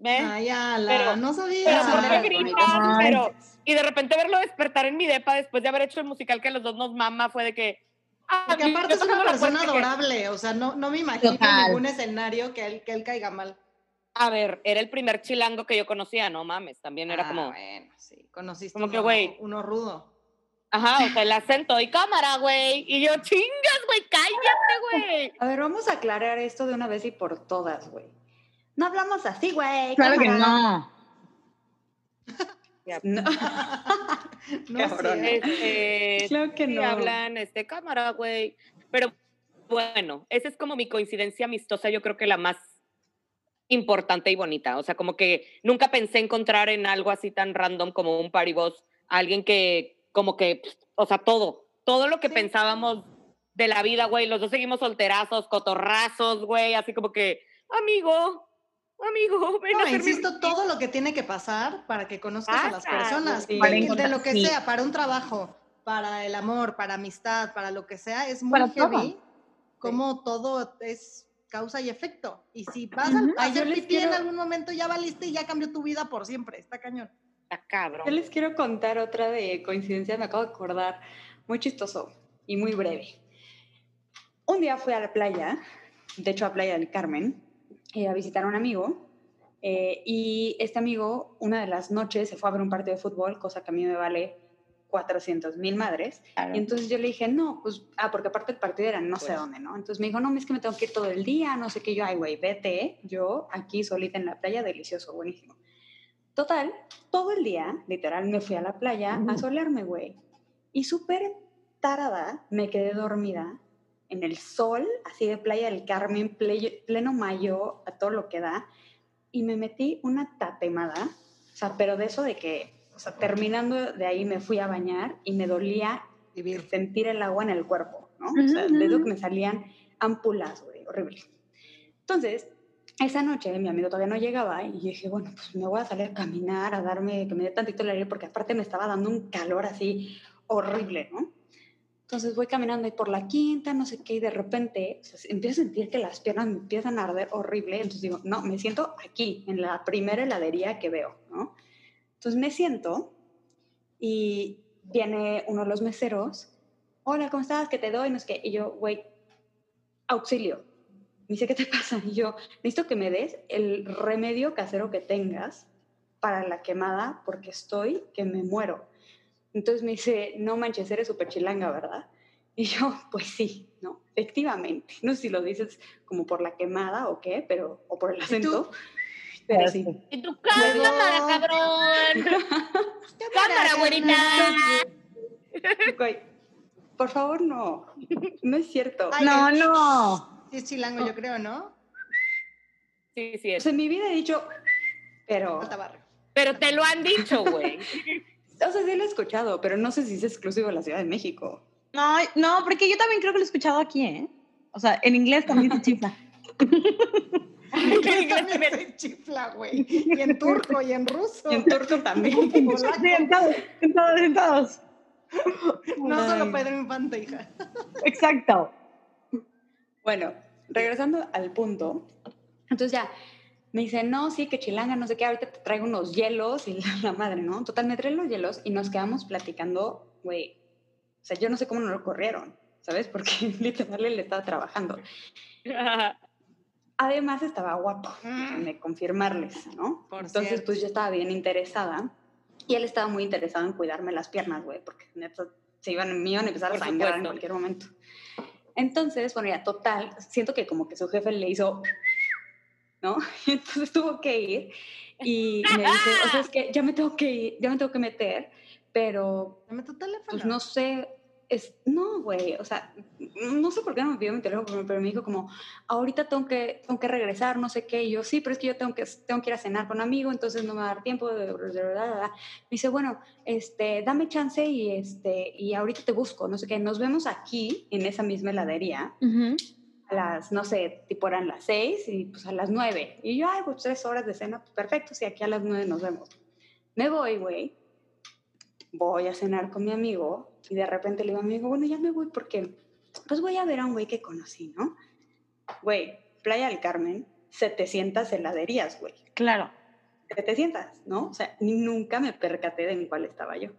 ¿eh? Ay, ala, Pero- no sabía. pero. Pero- Y de repente verlo despertar en mi depa después de haber hecho el musical que los dos nos mama fue de que. ah, Porque aparte es una persona adorable, o sea, no, no me imagino Total. ningún escenario que él, que él caiga mal. A ver, era el primer chilango que yo conocía, no mames, también era Ah, como. bueno, sí, conociste Como uno, que, güey. uno rudo. Ajá, o sea, el acento y cámara, güey. Y yo, chingas, güey, cállate, güey. A ver, vamos a aclarar esto de una vez y por todas, güey. No hablamos así, güey. Claro que no. No. No cierto. Este, Claro que sí no. hablan, este, cámara, güey. Pero bueno, esa es como mi coincidencia amistosa, yo creo que la más importante y bonita. O sea, como que nunca pensé encontrar en algo así tan random como un party boss, alguien que, como que, o sea, todo, todo lo que Sí. pensábamos de la vida, güey. Los dos seguimos solterazos, cotorrazos, güey, así como que, amigo, amigo, ven a No, mi insisto, todo lo que tiene que pasar para que conozcas a las Pasa, personas. sí. Para de- lo que sí. sea, para un trabajo, para el amor, para amistad, para lo que sea, es muy Para todo. heavy como todo es causa y efecto. Y si vas a Ay, yo hacer les pipí en quiero- algún momento, ya valiste y ya cambió tu vida por siempre. Está cañón. Está cabrón. Yo les quiero contar otra de coincidencia, me acabo de acordar, muy chistoso y muy breve. Un día fui a la playa, de hecho a Playa del Carmen, eh, a visitar a un amigo. eh, y este amigo, una de las noches, se fue a ver un partido de fútbol, cosa que a mí me vale 400 mil madres. Claro. Y entonces yo le dije, no, pues, ah, porque aparte el partido era no sé Pues. dónde, ¿no? Entonces me dijo, no, es que me tengo que ir todo el día, no sé qué. Yo, ay, güey, vete, yo aquí solita en la playa, delicioso, buenísimo. Total, todo el día, literal, me fui a la playa a solearme, güey. Y súper tarada, me quedé dormida en el sol, así de Playa del Carmen, ple- pleno mayo, a todo lo que da. Y me metí una tatemada, o sea, pero de eso de que, o sea, terminando de ahí me fui a bañar y me dolía Vivir. sentir el agua en el cuerpo, ¿no? O sea, Ujú, de eso ujú. que me salían ampulas, güey, horrible. Entonces, esa noche mi amigo todavía no llegaba y dije, bueno, pues me voy a salir a caminar, a darme, que me dé tantito el aire, porque aparte me estaba dando un calor así horrible, ¿no? Entonces voy caminando ahí por la quinta, no sé qué, y de repente o sea, empiezo a sentir que las piernas me empiezan a arder horrible. Entonces digo, no, me siento aquí, en la primera heladería que veo, ¿no? Entonces me siento y viene uno de los meseros, hola, ¿cómo estás? ¿Qué te doy? No sé qué. Y yo, güey, auxilio. Me dice, ¿qué te pasa? Y yo, necesito que me des el remedio casero que tengas para la quemada porque estoy que me muero. Entonces me dice, no manches, eres súper chilanga, ¿verdad? Y yo, pues sí, ¿no? Efectivamente. No sé si lo dices como por la quemada o qué, pero, o por el acento. Pero sí. Y tu cámara, cabrón. cámara, güerita. Por favor, no. No es cierto. Ay, No, no. Sí es chilango, yo creo, ¿no? Sí, sí O es. sea, en mi vida he dicho, pero... Pero te lo han dicho, güey. O sea, sí lo he escuchado, pero no sé si es exclusivo de la Ciudad de México. No, no, porque yo también creo que lo he escuchado aquí, ¿eh? O sea, en inglés también se chifla. En inglés también se chifla, güey. Y en turco y en ruso. Y en turco también. Sí, en todos, en todos, en todos. No solo Ay. Pedro Infante, hija. Exacto. Bueno, regresando al punto, entonces ya me dice, no, sí, que chilanga, no sé qué, ahorita te traigo unos hielos y la, la madre, ¿no? Total, me trae los hielos y nos quedamos platicando, güey, o sea, yo no sé cómo no lo corrieron, ¿sabes? Porque literal él estaba trabajando. Además estaba guapo, de confirmarles, ¿no? Por Entonces, cierto. pues yo estaba bien interesada y él estaba muy interesado en cuidarme las piernas, güey, porque neta se iban, me iban a empezar a sangrar en cualquier momento. Entonces, bueno, ya total, siento que como que su jefe le hizo, ¿no? Y entonces tuvo que ir y me dice, o sea, es que ya me tengo que ir, ya me tengo que meter, pero pues no sé, es, no, güey, o sea, no sé por qué no me pidió mi teléfono, pero- me dijo como, ahorita tengo que, tengo que regresar, no sé qué, y yo, sí, pero es que yo tengo que, tengo que ir a cenar con un amigo, entonces no me va a dar tiempo, de, de". me dice, bueno, este, dame chance y, este, y ahorita te busco, no sé qué, nos vemos aquí, en esa misma heladería, a las, no sé, tipo eran las seis y pues a las nueve. Y yo, ay, pues tres horas de cena, pues perfecto, si aquí a las nueve nos vemos. Me voy, güey. Voy a cenar con mi amigo y de repente le digo a mi amigo, bueno, ya me voy porque pues voy a ver a un güey que conocí, ¿no? Güey, Playa del Carmen, 700 heladerías, güey. Claro. 700, ¿no? O sea, ni nunca me percaté de en cuál estaba yo.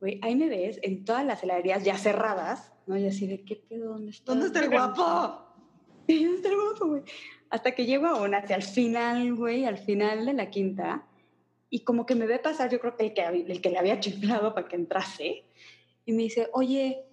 Güey, ahí me ves en todas las heladerías ya cerradas, ¿no? Y así de, ¿qué pedo? ¿Dónde está? ¿Dónde está el guapo? ¿dónde está el guapo, güey? Hasta que llego a una, hacia el final, güey, al final de la quinta, y como que me ve pasar, yo creo que el que, el que le había chiflado para que entrase, y me dice, oye,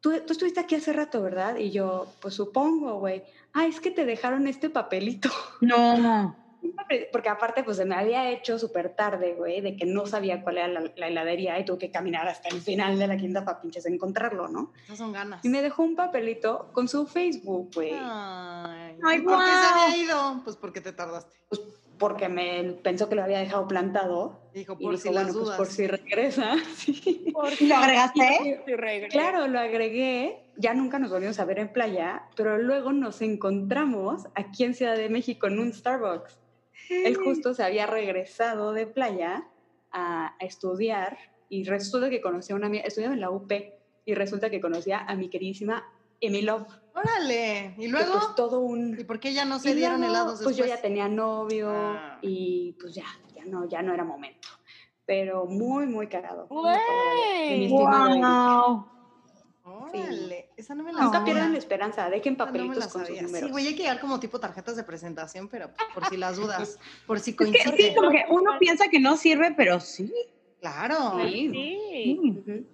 tú, tú estuviste aquí hace rato, ¿verdad? Y yo, pues supongo, güey. Ah, es que te dejaron este papelito. No. Papel- Porque aparte, pues se me había hecho súper tarde, güey, de que no sabía cuál era la, la heladería y tuve que caminar hasta el final de la quinta para pinches encontrarlo, ¿no? Esas son ganas. Y me dejó un papelito con su Facebook, güey. Ay, Ay, ¿y ¿Por qué se había ido? Pues porque te tardaste. Porque me pensó que lo había dejado plantado. Dijo, Y por dijo, si las bueno, pues dudas. por si regresa. Sí. ¿Lo agregaste? Claro, lo agregué. Ya nunca nos volvimos a ver en playa, pero luego nos encontramos aquí en Ciudad de México en un Starbucks. Él justo se había regresado de playa a, a estudiar y resulta que conocía a una amiga, estudiaba en la UP y resulta que conocía a mi queridísima Emi Love. Órale. ¿Y que, luego? pues todo un... ¿Y por qué ya no Y se dieron luego, helados Pues yo después? ya tenía novio Ah. y pues ya, ya no, ya no era momento. Pero muy, muy cagado. muy Güey. mi. Wow. Órale. Esa no me la Nunca pierdan la esperanza, dejen no papelitos la con sus sabía. números. Sí, güey, hay que llegar como tipo tarjetas de presentación, pero por si las dudas, por si Es que coincide. sí, como que uno piensa que no sirve, pero sí. Claro. Sí. Sí. Mm. Ujú.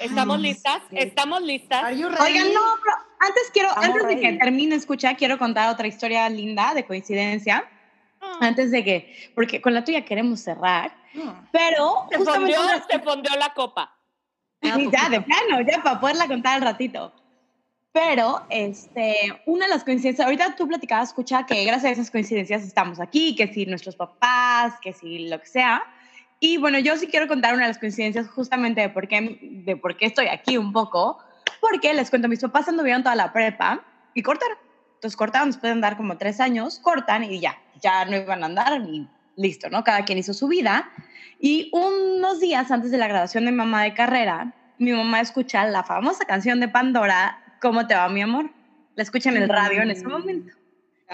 ¿Estamos Ay, listas? ¿Estamos listas? Are you ready? Oigan, no, pero antes quiero, Estamos antes de que ready. termine, escucha, quiero contar otra historia linda de coincidencia. Ah. Antes de que, porque con la tuya queremos cerrar, No. pero Se fondeó, una- se fondeó la copa. Ya, Sí, ya, de plano, ya para poderla contar al ratito. Pero, este, una de las coincidencias, ahorita tú platicabas, escucha, que gracias a esas coincidencias estamos aquí, que si nuestros papás, que si lo que sea. Y bueno, yo sí quiero contar una de las coincidencias justamente de por qué, de por qué estoy aquí un poco, porque les cuento, mis papás anduvieron toda la prepa y cortaron. Entonces cortaron, después de andar como tres años, cortan y ya, ya no iban a andar y listo, ¿no? Cada quien hizo su vida. Y unos días antes de la graduación de mi mamá de carrera, mi mamá escucha la famosa canción de Pandora, ¿Cómo te va, mi amor? La escucha en el radio en ese Mm. momento.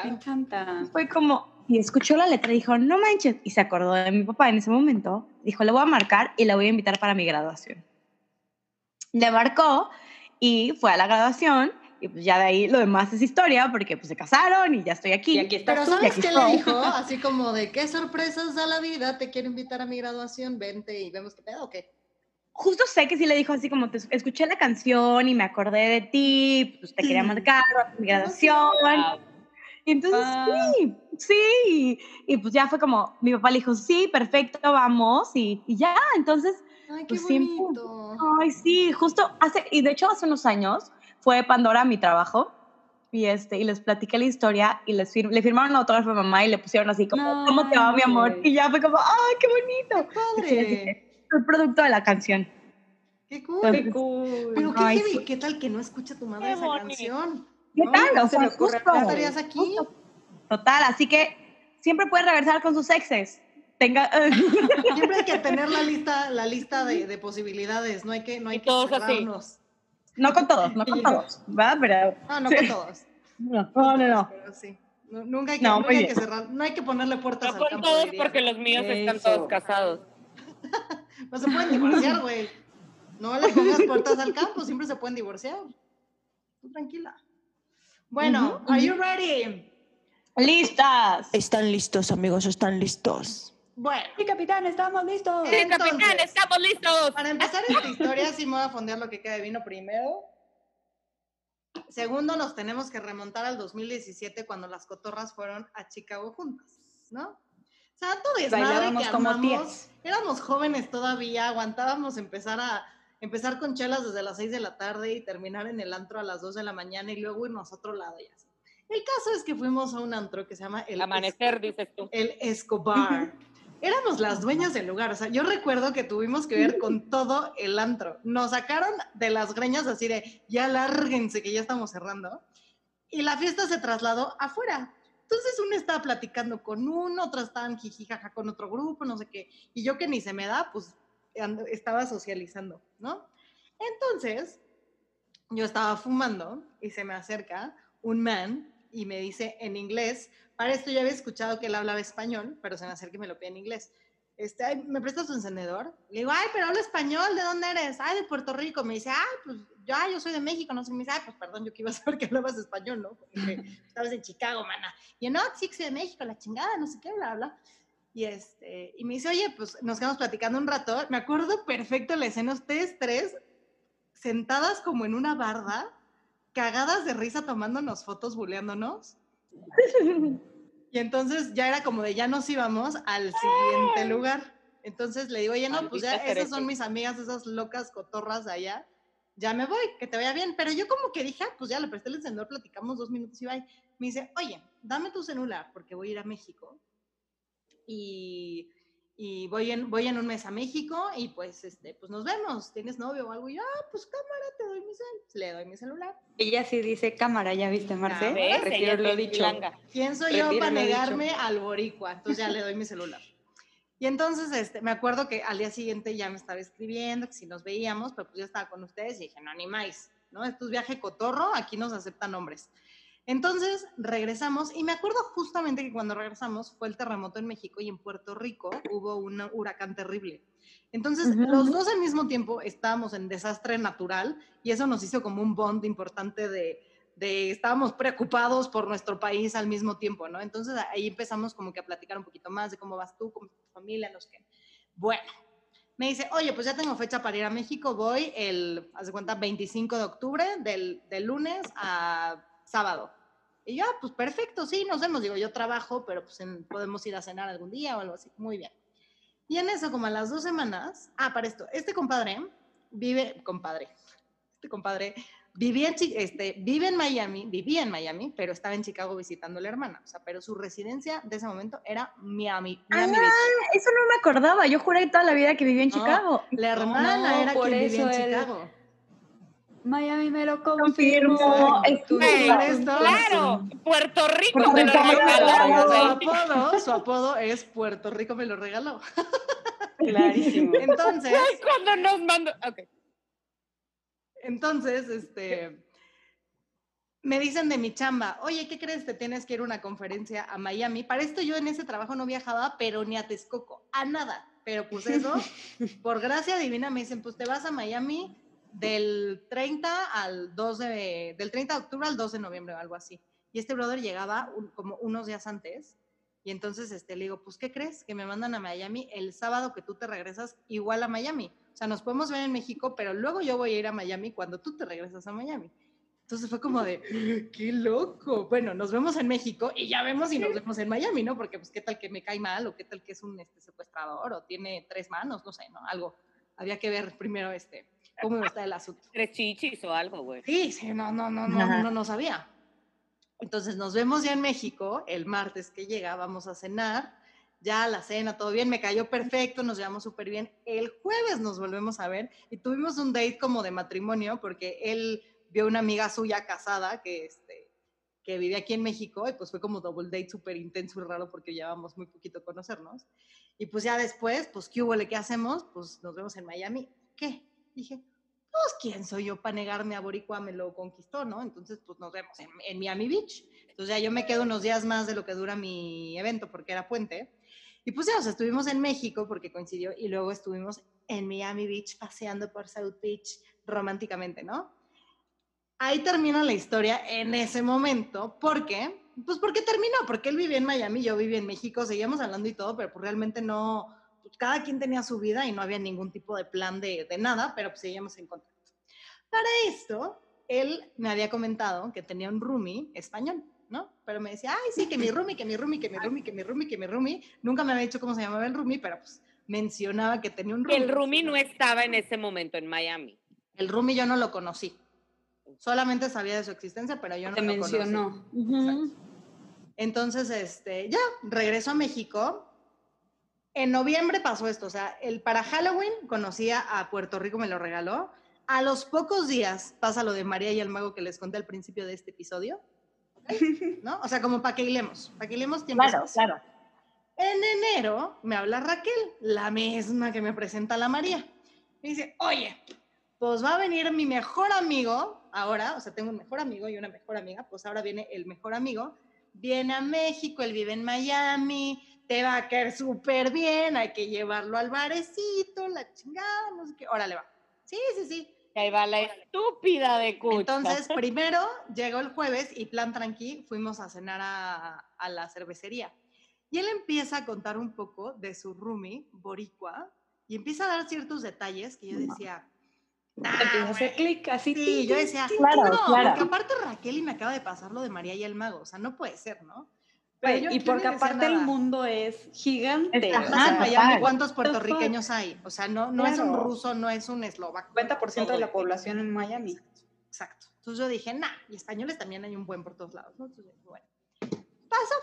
Me encanta. Fue como, y escuchó la letra y dijo, no manches, y se acordó de mi papá en ese momento. Dijo, le voy a marcar y la voy a invitar para mi graduación. Le marcó y fue a la graduación y pues ya de ahí lo demás es historia porque pues se casaron y ya estoy aquí. Y aquí estás Pero tú. ¿sabes aquí qué estoy. le dijo? Así como de qué sorpresas da la vida, te quiero invitar a mi graduación, vente y vemos qué pedo o qué. justo sé que sí le dijo así como, te escuché la canción y me acordé de ti, pues te quería marcar para mi graduación. Entonces, Ah. sí, sí. Y pues ya fue como, mi papá le dijo, sí, perfecto, vamos. Y, y ya, entonces, Ay, qué Pues siempre- bonito. ay, sí, justo hace, y de hecho hace unos años fue Pandora mi trabajo. Y, este, y les platiqué la historia y les fir- le firmaron autógrafo a mamá y le pusieron así como, No, ¿cómo te va, mi amor? Y ya fue como, ¡ay, qué bonito! Les Padre. dije, el producto de la canción. Qué cool. Qué cool. Pero qué Ay, heavy, sí. ¿qué tal que no escucha tu madre Qué esa bonito. canción? ¿Qué No, tal? no O sea, justo. ¿No estarías aquí? Total, así que siempre puedes regresar con sus exes. Tenga, Siempre hay que tener la lista, la lista de, de posibilidades, no hay que, no hay Y que todos así. cerrarnos. no con todos, no con todos, ¿va? Pero no Sí. con todos. no, no, no. no. Pero sí. No, nunca hay que, No, nunca hay que cerrar, no hay que ponerle puertas No al con todos porque los míos están Eso. todos casados. No se pueden divorciar, güey. No le pongas puertas al campo, siempre se pueden divorciar. Tú tranquila. Bueno, Ujú, are you ready? Listas. Están listos, amigos, están listos. Bueno, Sí, capitán, estamos listos. Sí, capitán, Entonces, estamos listos. para empezar esta historia, sí me voy a fondear lo que queda de vino primero. Segundo, nos tenemos que remontar al 2017 cuando las cotorras fueron a Chicago juntas, ¿no? O sea, todo es Bailábamos que como armamos, tías. éramos jóvenes todavía, aguantábamos empezar a empezar con chelas desde las 6 de la tarde y terminar en el antro a las 2 de la mañana y luego irnos a otro lado y así. El caso es que fuimos a un antro que se llama el Amanecer, dices tú. el Escobar. Éramos las dueñas del lugar. O sea, yo recuerdo que tuvimos que ver con todo el antro. Nos sacaron de las greñas así de, ya lárguense que ya estamos cerrando. Y la fiesta se trasladó afuera. Entonces uno estaba platicando con uno, otras estaban jijijaja con otro grupo, no sé qué. Y yo que ni se me da, pues estaba socializando, ¿no? Entonces, yo estaba fumando y se me acerca un man y me dice en inglés, para esto ya había escuchado que él hablaba español, pero se me acerca y me lo pide en inglés. Este, "Ay, ¿me prestas tu encendedor? Le digo, ay, pero hablo español, ¿de dónde eres? Ay, de Puerto Rico. Me dice, ay, pues yo, ay, yo soy de México, no sé. Me dice, ay, pues perdón, yo que iba a saber que hablabas español, ¿no? Porque estabas en Chicago, mana. Y yo, no, sí, que soy de México, la chingada, no sé qué, bla, bla. Y, este, y me dice, oye, pues nos quedamos platicando un rato. Me acuerdo perfecto la escena, ustedes tres sentadas como en una barda, cagadas de risa tomándonos fotos, buleándonos. Y entonces ya era como de ya nos íbamos al siguiente lugar. Entonces le digo, oye, no, pues ya esas son mis amigas, esas locas cotorras de allá. Ya me voy, que te vaya bien. Pero yo como que dije, ah, pues ya le presté el encendedor, platicamos dos minutos y bye. Me dice, oye, dame tu celular porque voy a ir a México. Y, y voy, en, voy en un mes a México y pues, este, pues nos vemos. ¿Tienes novio o algo? Y yo, ah, pues cámara, te doy mi cel. Le doy mi celular. Ella sí dice cámara, ¿ya viste, Marce? Ella es lo dicho. chilanga. ¿Quién soy yo para lo dicho. negarme al boricua? Entonces ya le doy mi celular. Y entonces este, me acuerdo que al día siguiente ya me estaba escribiendo, que si nos veíamos, pero pues yo estaba con ustedes y dije, no, ni más, ¿no? Esto es viaje cotorro, aquí nos aceptan hombres. Entonces regresamos y me acuerdo justamente que cuando regresamos fue el terremoto en México y en Puerto Rico hubo un huracán terrible. Entonces los dos al mismo tiempo estábamos en desastre natural y eso nos hizo como un bond importante de, de estábamos preocupados por nuestro país al mismo tiempo, ¿no? Entonces ahí empezamos como que a platicar un poquito más de cómo vas tú, con tu familia, los que... Bueno, me dice, oye, pues ya tengo fecha para ir a México, voy el, haz de cuenta, 25 de octubre, del, del lunes a sábado. Y yo, ah, pues perfecto, sí, nos vemos. Digo, yo trabajo, pero pues en- podemos ir a cenar algún día o algo así. Muy bien. Y en eso, como a las dos semanas, ah, para esto, este compadre vive, compadre, este compadre vivía en, este, vive en Miami, vivía en Miami, pero estaba en Chicago visitando a la hermana. O sea, pero su residencia de ese momento era Miami, Miami Ah. Eso no me acordaba. Yo juré toda la vida que vivía en No, Chicago. La hermana no, era quien vivía en él- Chicago. Miami me lo Confirmo. confirmó. Esto- Claro, Puerto Rico Puerto me lo regaló. Su apodo, su apodo es Puerto Rico me lo regaló. Clarísimo. Entonces, Ay, cuando nos mandó. Entonces, este, me dicen de mi chamba, oye, ¿qué crees? Te tienes que ir a una conferencia a Miami. Para esto yo en ese trabajo no viajaba, pero ni a Texcoco, a nada. Pero pues eso, por gracia divina, me dicen, pues te vas a Miami del 30 al 2 de, del 30 de octubre al 2 de noviembre o algo así. Y este brother llegaba como unos días antes. Y entonces este, le digo, pues, ¿qué crees? Que me mandan a Miami el sábado que tú te regresas igual a Miami. O sea, nos podemos ver en México, pero luego yo voy a ir a Miami cuando tú te regresas a Miami. Entonces fue como de, qué loco. Bueno, nos vemos en México y ya vemos si nos vemos en Miami, ¿no? Porque pues qué tal que me cae mal o qué tal que es un este, secuestrador o tiene tres manos, no sé, ¿no? Algo. Había que ver primero este, cómo está el asunto. Tres chichis o algo, güey. Sí, sí, no, no, no, no, no, no sabía. Entonces nos vemos ya en México, el martes que llega, vamos a cenar, ya la cena, todo bien, me cayó perfecto, nos llevamos súper bien. El jueves nos volvemos a ver y tuvimos un date como de matrimonio porque él vio una amiga suya casada que, este, que vivía aquí en México y pues fue como double date súper intenso y raro porque llevamos muy poquito conocernos. Y pues ya después, pues, ¿qué hubo? ¿Qué hacemos? Pues nos vemos en Miami. ¿Qué? Dije, pues, ¿quién soy yo para negarme a Boricua? Me lo conquistó, ¿no? Entonces, pues nos vemos en, en Miami Beach. Entonces ya yo me quedo unos días más de lo que dura mi evento porque era puente. Y pues ya, o sea, estuvimos en México porque coincidió y luego estuvimos en Miami Beach paseando por South Beach románticamente, ¿no? Ahí termina la historia en ese momento. ¿Por qué? Pues porque terminó, porque él vivía en Miami, yo vivía en México, seguíamos hablando y todo, pero pues realmente no, pues cada quien tenía su vida y no había ningún tipo de plan de, de nada, pero pues seguíamos en contacto. Para esto, él me había comentado que tenía un roomie español, ¿no? Pero me decía, ay, sí, que mi roomie, que mi roomie, que mi roomie, que mi roomie, que mi roomie. Nunca me había dicho cómo se llamaba el roomie, pero pues mencionaba que tenía un roomie. El Rumi no estaba en ese momento en Miami. El roomie yo no lo conocí. Solamente sabía de su existencia, pero yo no Te lo conocí. mencionó. Ujú. Entonces, este, ya, regreso a México. En noviembre pasó esto, o sea, el, para Halloween conocía a Puerto Rico, me lo regaló. A los pocos días pasa lo de María y el mago que les conté al principio de este episodio, ¿no? O sea, como para que hilemos, para que hilemos tiempo. Claro, claro. En enero me habla Raquel, la misma que me presenta a la María. Me dice, oye, pues va a venir mi mejor amigo ahora, o sea, tengo un mejor amigo y una mejor amiga, pues ahora viene el mejor amigo, viene a México, él vive en Miami, te va a caer súper bien, hay que llevarlo al barecito, la chingada, no sé qué, órale va. Sí, sí, sí. Y ahí va la estúpida de Cucha. Entonces, primero llegó el jueves y plan tranqui, fuimos a cenar a, a la cervecería. Y él empieza a contar un poco de su roomie, Boricua, y empieza a dar ciertos detalles que yo decía, nah, Empieza a hacer güey". clic así. Sí, yo decía, Claro, no, claro. porque aparte Raquel y me acaba de pasar lo de María y el mago, o sea, no puede ser, ¿no? Y porque aparte el mundo es gigante. O sea. ¿cuántos puertorriqueños hay? O sea, no, no es un ruso, no es un eslovaco. 50% de la población en Miami. Exacto. Entonces yo dije, nah, y españoles también hay un buen por todos lados, ¿no? Entonces, bueno, pasó.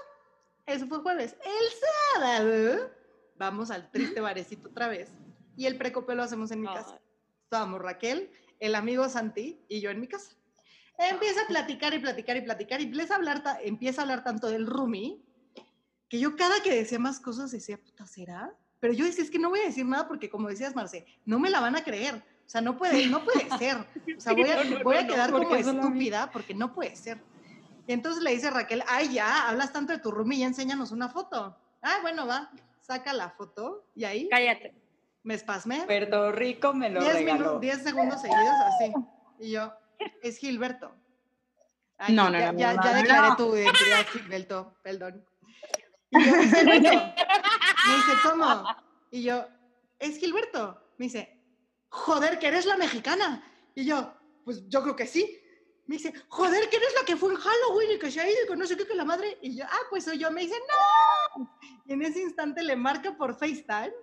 Eso fue jueves. El sábado, vamos al triste barecito otra vez. Y el precopeo lo hacemos en mi casa. Estábamos Raquel, el amigo Santi y yo en mi casa. Empieza a platicar y platicar y platicar y empieza a hablar, ta- empieza a hablar tanto del roomie que yo cada que decía más cosas decía, puta, ¿será? Pero yo decía, es que no voy a decir nada porque como decías, Marce, no me la van a creer. O sea, no puede, no puede ser. O sea, voy a, No, no, voy a no, no, quedar como estúpida porque no puede ser. Y entonces le dice Raquel, ay, ya, hablas tanto de tu roomie, ya enséñanos una foto. Ah, bueno, va, saca la foto y ahí Cállate. me espasmé. Puerto Rico me lo 10 regaló. minutos, 10 segundos seguidos así. Y yo, es Gilberto. Ay, No, no, ya, no, ya, no, ya no, declaré tu identidad, Gilberto, perdón. Y yo, es Gilberto. Me dice, ¿cómo? Y yo, es Gilberto. Me dice, joder, que eres la mexicana. Y yo, pues yo creo que sí. Me dice, joder, que eres la que fue en Halloween y que se ha ido y que no sé qué, que la madre. Y yo, ah, pues soy yo. Me dice, no. Y en ese instante le marca por FaceTime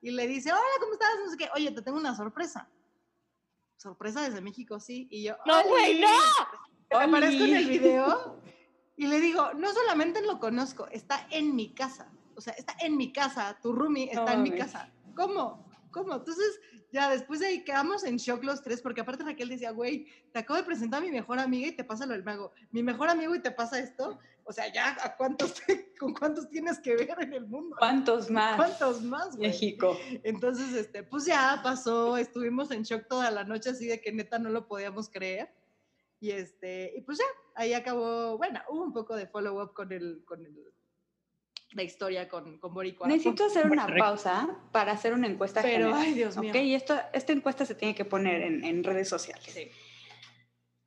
y le dice, hola, ¿cómo estás? No sé qué. Oye, te tengo una sorpresa. Sorpresa desde México, sí. Y yo, No, güey, no. Me aparezco en el video y le digo, no solamente lo conozco, está en mi casa. O sea, está en mi casa, tu roomie está No en mi casa. ¿Cómo? ¿Cómo? Entonces, ya después de ahí quedamos en shock los tres, porque aparte Raquel decía, güey, te acabo de presentar a mi mejor amiga y te pasa lo del mago. Mi mejor amigo y te pasa esto. O sea, ya, ¿a cuántos, ¿con cuántos tienes que ver en el mundo? ¿Cuántos más? ¿Cuántos más, güey? México. Entonces, este, pues ya pasó, estuvimos en shock toda la noche, así de que neta no lo podíamos creer. Y este, y pues ya, ahí acabó, bueno, hubo un poco de follow-up con el, con el, la historia con, con Boricua. Necesito hacer una Correcto. pausa para hacer una encuesta Pero, general. ay, Dios mío. Ok, y esto, esta encuesta se tiene que poner en, en redes sociales. Sí.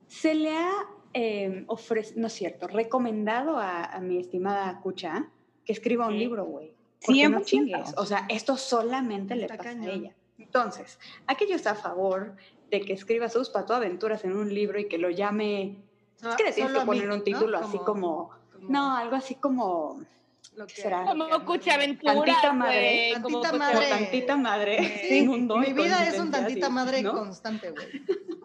Se le ha eh, ofrecido, no es cierto, recomendado a, a mi estimada Cucha que escriba un Sí. libro, güey. Porque no 100%. chingues. O sea, esto solamente le Está pasa cañón. a ella. Entonces, aquello está a favor de que escriba sus patoaventuras en un libro y que lo llame. So- Es que le tienes que a mí, poner un ¿no? título así como. como No, algo así como. Lo que- será? Como amo. Cucha Aventura. Tantita madre, como tantita Como madre. tantita madre. Sí, mundo mi vida es un tantita madre ¿no? constante, güey.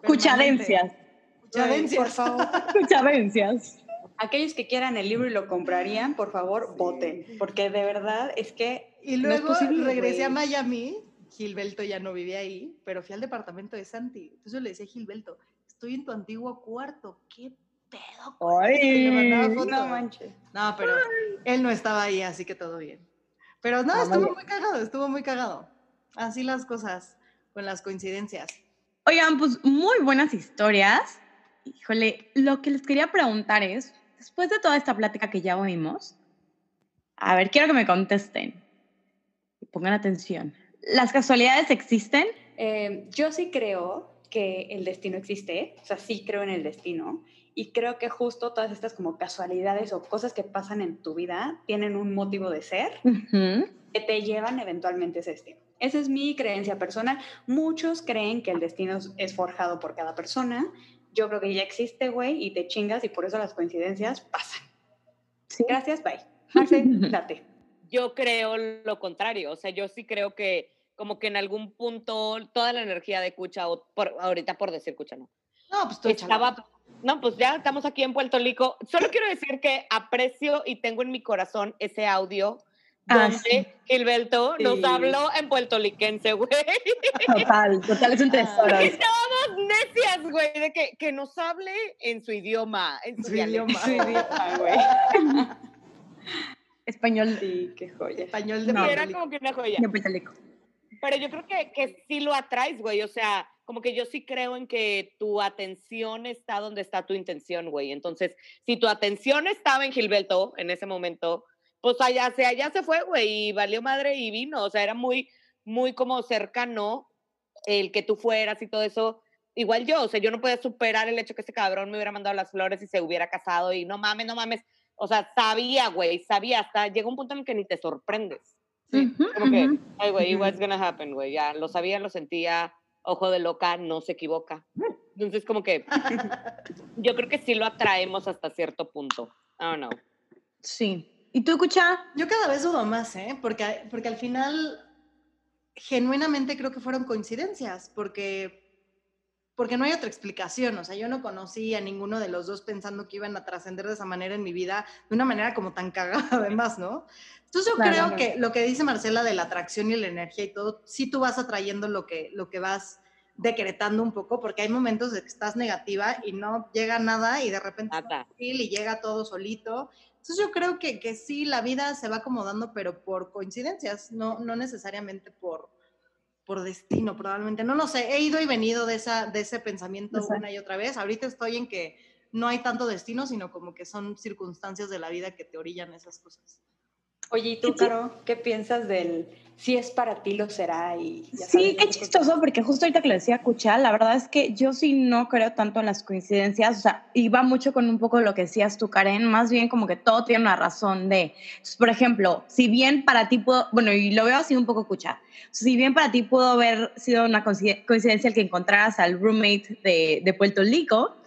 Cuchadencias. Cuchadencias. Por favor. Cuchadencias. Aquellos que quieran el libro y lo comprarían, por favor, voten. Porque de verdad es que. Y no es luego posible, regresé a. Miami. Gilberto ya no vivía ahí, pero fui al departamento de Santi. Entonces yo le decía a Gilberto, estoy en tu antiguo cuarto. ¿Qué pedo? con esto?" Y le mandaba Ay. No manches. No, pero él no estaba ahí, así que todo bien. Pero no, Ah, estuvo vaya. muy cagado, estuvo muy cagado. Así las cosas, con las coincidencias. Oigan, pues muy buenas historias. Híjole, lo que les quería preguntar es, después de toda esta plática que ya oímos, a ver, quiero que me contesten. Y pongan atención. ¿Las casualidades existen? Eh, yo sí creo que el destino existe, o sea, sí creo en el destino. Y creo que justo todas estas como casualidades o cosas que pasan en tu vida tienen un motivo de ser Ujú. que te llevan eventualmente a ese destino. Esa es mi creencia personal. Muchos creen que el destino es- forjado por cada persona. Yo creo que ya existe, güey, y te chingas y por eso las coincidencias pasan. Sí. Gracias, bye. Marce, date. Yo creo lo contrario. O sea, yo sí creo que como que en algún punto toda la energía de Cucha, o por, ahorita por decir Cucha, no. No, pues tú. Estaba, no, pues ya estamos aquí en Puerto Rico. Solo quiero decir que aprecio y tengo en mi corazón ese audio Ah, donde sí. Gilberto nos Sí. habló en puertorriquense, güey. Total, total, es un tesoro. Estábamos necias, güey, de que, que nos hable en su idioma, en su, Su idioma. Su idioma, güey. Español Sí, qué joya. Español de No. Era Rico. como que una joya. de Puerto Rico. Pero yo creo que, que sí lo atraes, güey. O sea, como que yo sí creo en que tu atención está donde está tu intención, güey. Entonces, si tu atención estaba en Gilberto en ese momento, pues allá se, allá se fue, güey, y valió madre y vino. O sea, era muy, muy como cercano el que tú fueras y todo eso. Igual yo, o sea, yo no podía superar el hecho que ese cabrón me hubiera mandado las flores y se hubiera casado y no mames, no mames. O sea, sabía, güey, sabía, hasta llega un punto en el que ni te sorprendes. Sí, como que, ay, güey, what's gonna happen, güey, ya lo sabía, lo sentía, ojo de loca, no se equivoca. Entonces, como que yo creo que sí lo atraemos hasta cierto punto. I don't know. Sí. ¿Y tú, escucha? Yo cada vez dudo más, ¿eh? Porque, porque al final, genuinamente creo que fueron coincidencias, porque porque no hay otra explicación, o sea, yo no conocí a ninguno de los dos pensando que iban a trascender de esa manera en mi vida, de una manera como tan cagada además, ¿no? Entonces yo creo que lo que dice Marcela de la atracción y la energía y todo, sí tú vas atrayendo lo que, lo que vas decretando un poco, porque hay momentos de que estás negativa y no llega nada y de repente y llega todo solito. Entonces yo creo que, que sí, la vida se va acomodando, pero por coincidencias, no, no necesariamente por, por destino, probablemente. No lo sé, he ido y venido de, esa, de ese pensamiento una y otra vez. Ahorita estoy en que no hay tanto destino, sino como que son circunstancias de la vida que te orillan esas cosas. Oye, ¿y tú, Caro, qué piensas del si es para ti lo será? Y sí, qué chistoso, porque justo ahorita que le decía Cucha, la verdad es que yo sí no creo tanto en las coincidencias, o sea, iba mucho con un poco lo que decías tú, Karen, más bien como que todo tiene una razón de, por ejemplo, si bien para ti pudo, bueno, y lo veo así un poco Cucha, si bien para ti pudo haber sido una coincidencia el que encontraras al roommate de, de Puerto Rico,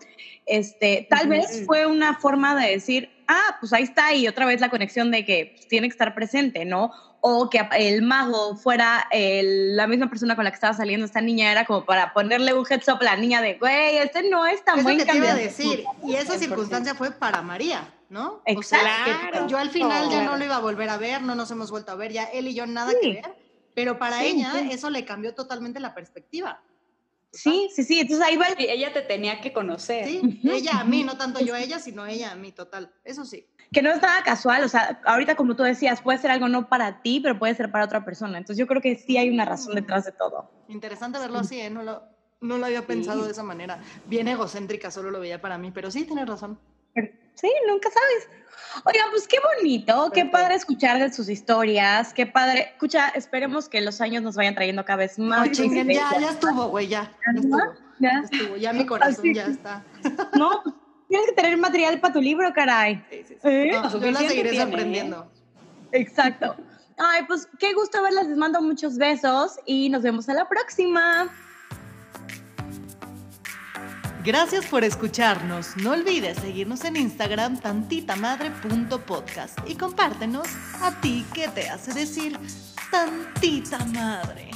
este, tal vez fue una forma de decir, ah, pues ahí está, y otra vez la conexión de que pues, tiene que estar presente, ¿no? O que el mago fuera la misma persona con la que estaba saliendo esta niña, era como para ponerle un heads up a la niña de, güey, este no es tan buen que te iba a decir, y esa circunstancia fue para María, ¿no? Exacto. yo al final ya no lo iba a volver a ver, no nos hemos vuelto a ver, ya él y yo nada que ver, pero para ella eso le cambió totalmente la perspectiva. Sí, sí, sí, entonces ahí va. ella te tenía que conocer. Sí, ella a mí, no tanto yo a ella, sino ella a mí, total. Eso sí. Que no es nada casual, o sea, ahorita como tú decías, puede ser algo no para ti, pero puede ser para otra persona. Entonces yo creo que sí hay una razón detrás de todo. Interesante verlo así, ¿eh? No lo, no lo había pensado de esa manera. Bien egocéntrica, solo lo veía para mí, pero sí, tienes razón. Sí, nunca sabes. Oigan, pues qué bonito, qué padre escuchar de sus historias, qué padre. Escucha, esperemos que los años nos vayan trayendo cada vez más. No, chinguen, ya, ya estuvo, güey, ya. Ya estuvo. Ya, estuvo, ya mi corazón ya está. No, pues, tienes que tener material para tu libro, caray. Sí, sí, sí. ¿Eh? yo la seguiré sorprendiendo. Exacto. Ay, pues qué gusto verlas, les mando muchos besos y nos vemos a la próxima. Gracias por escucharnos. No olvides seguirnos en Instagram tantitamadre.podcast y compártenos a ti qué te hace decir tantita madre.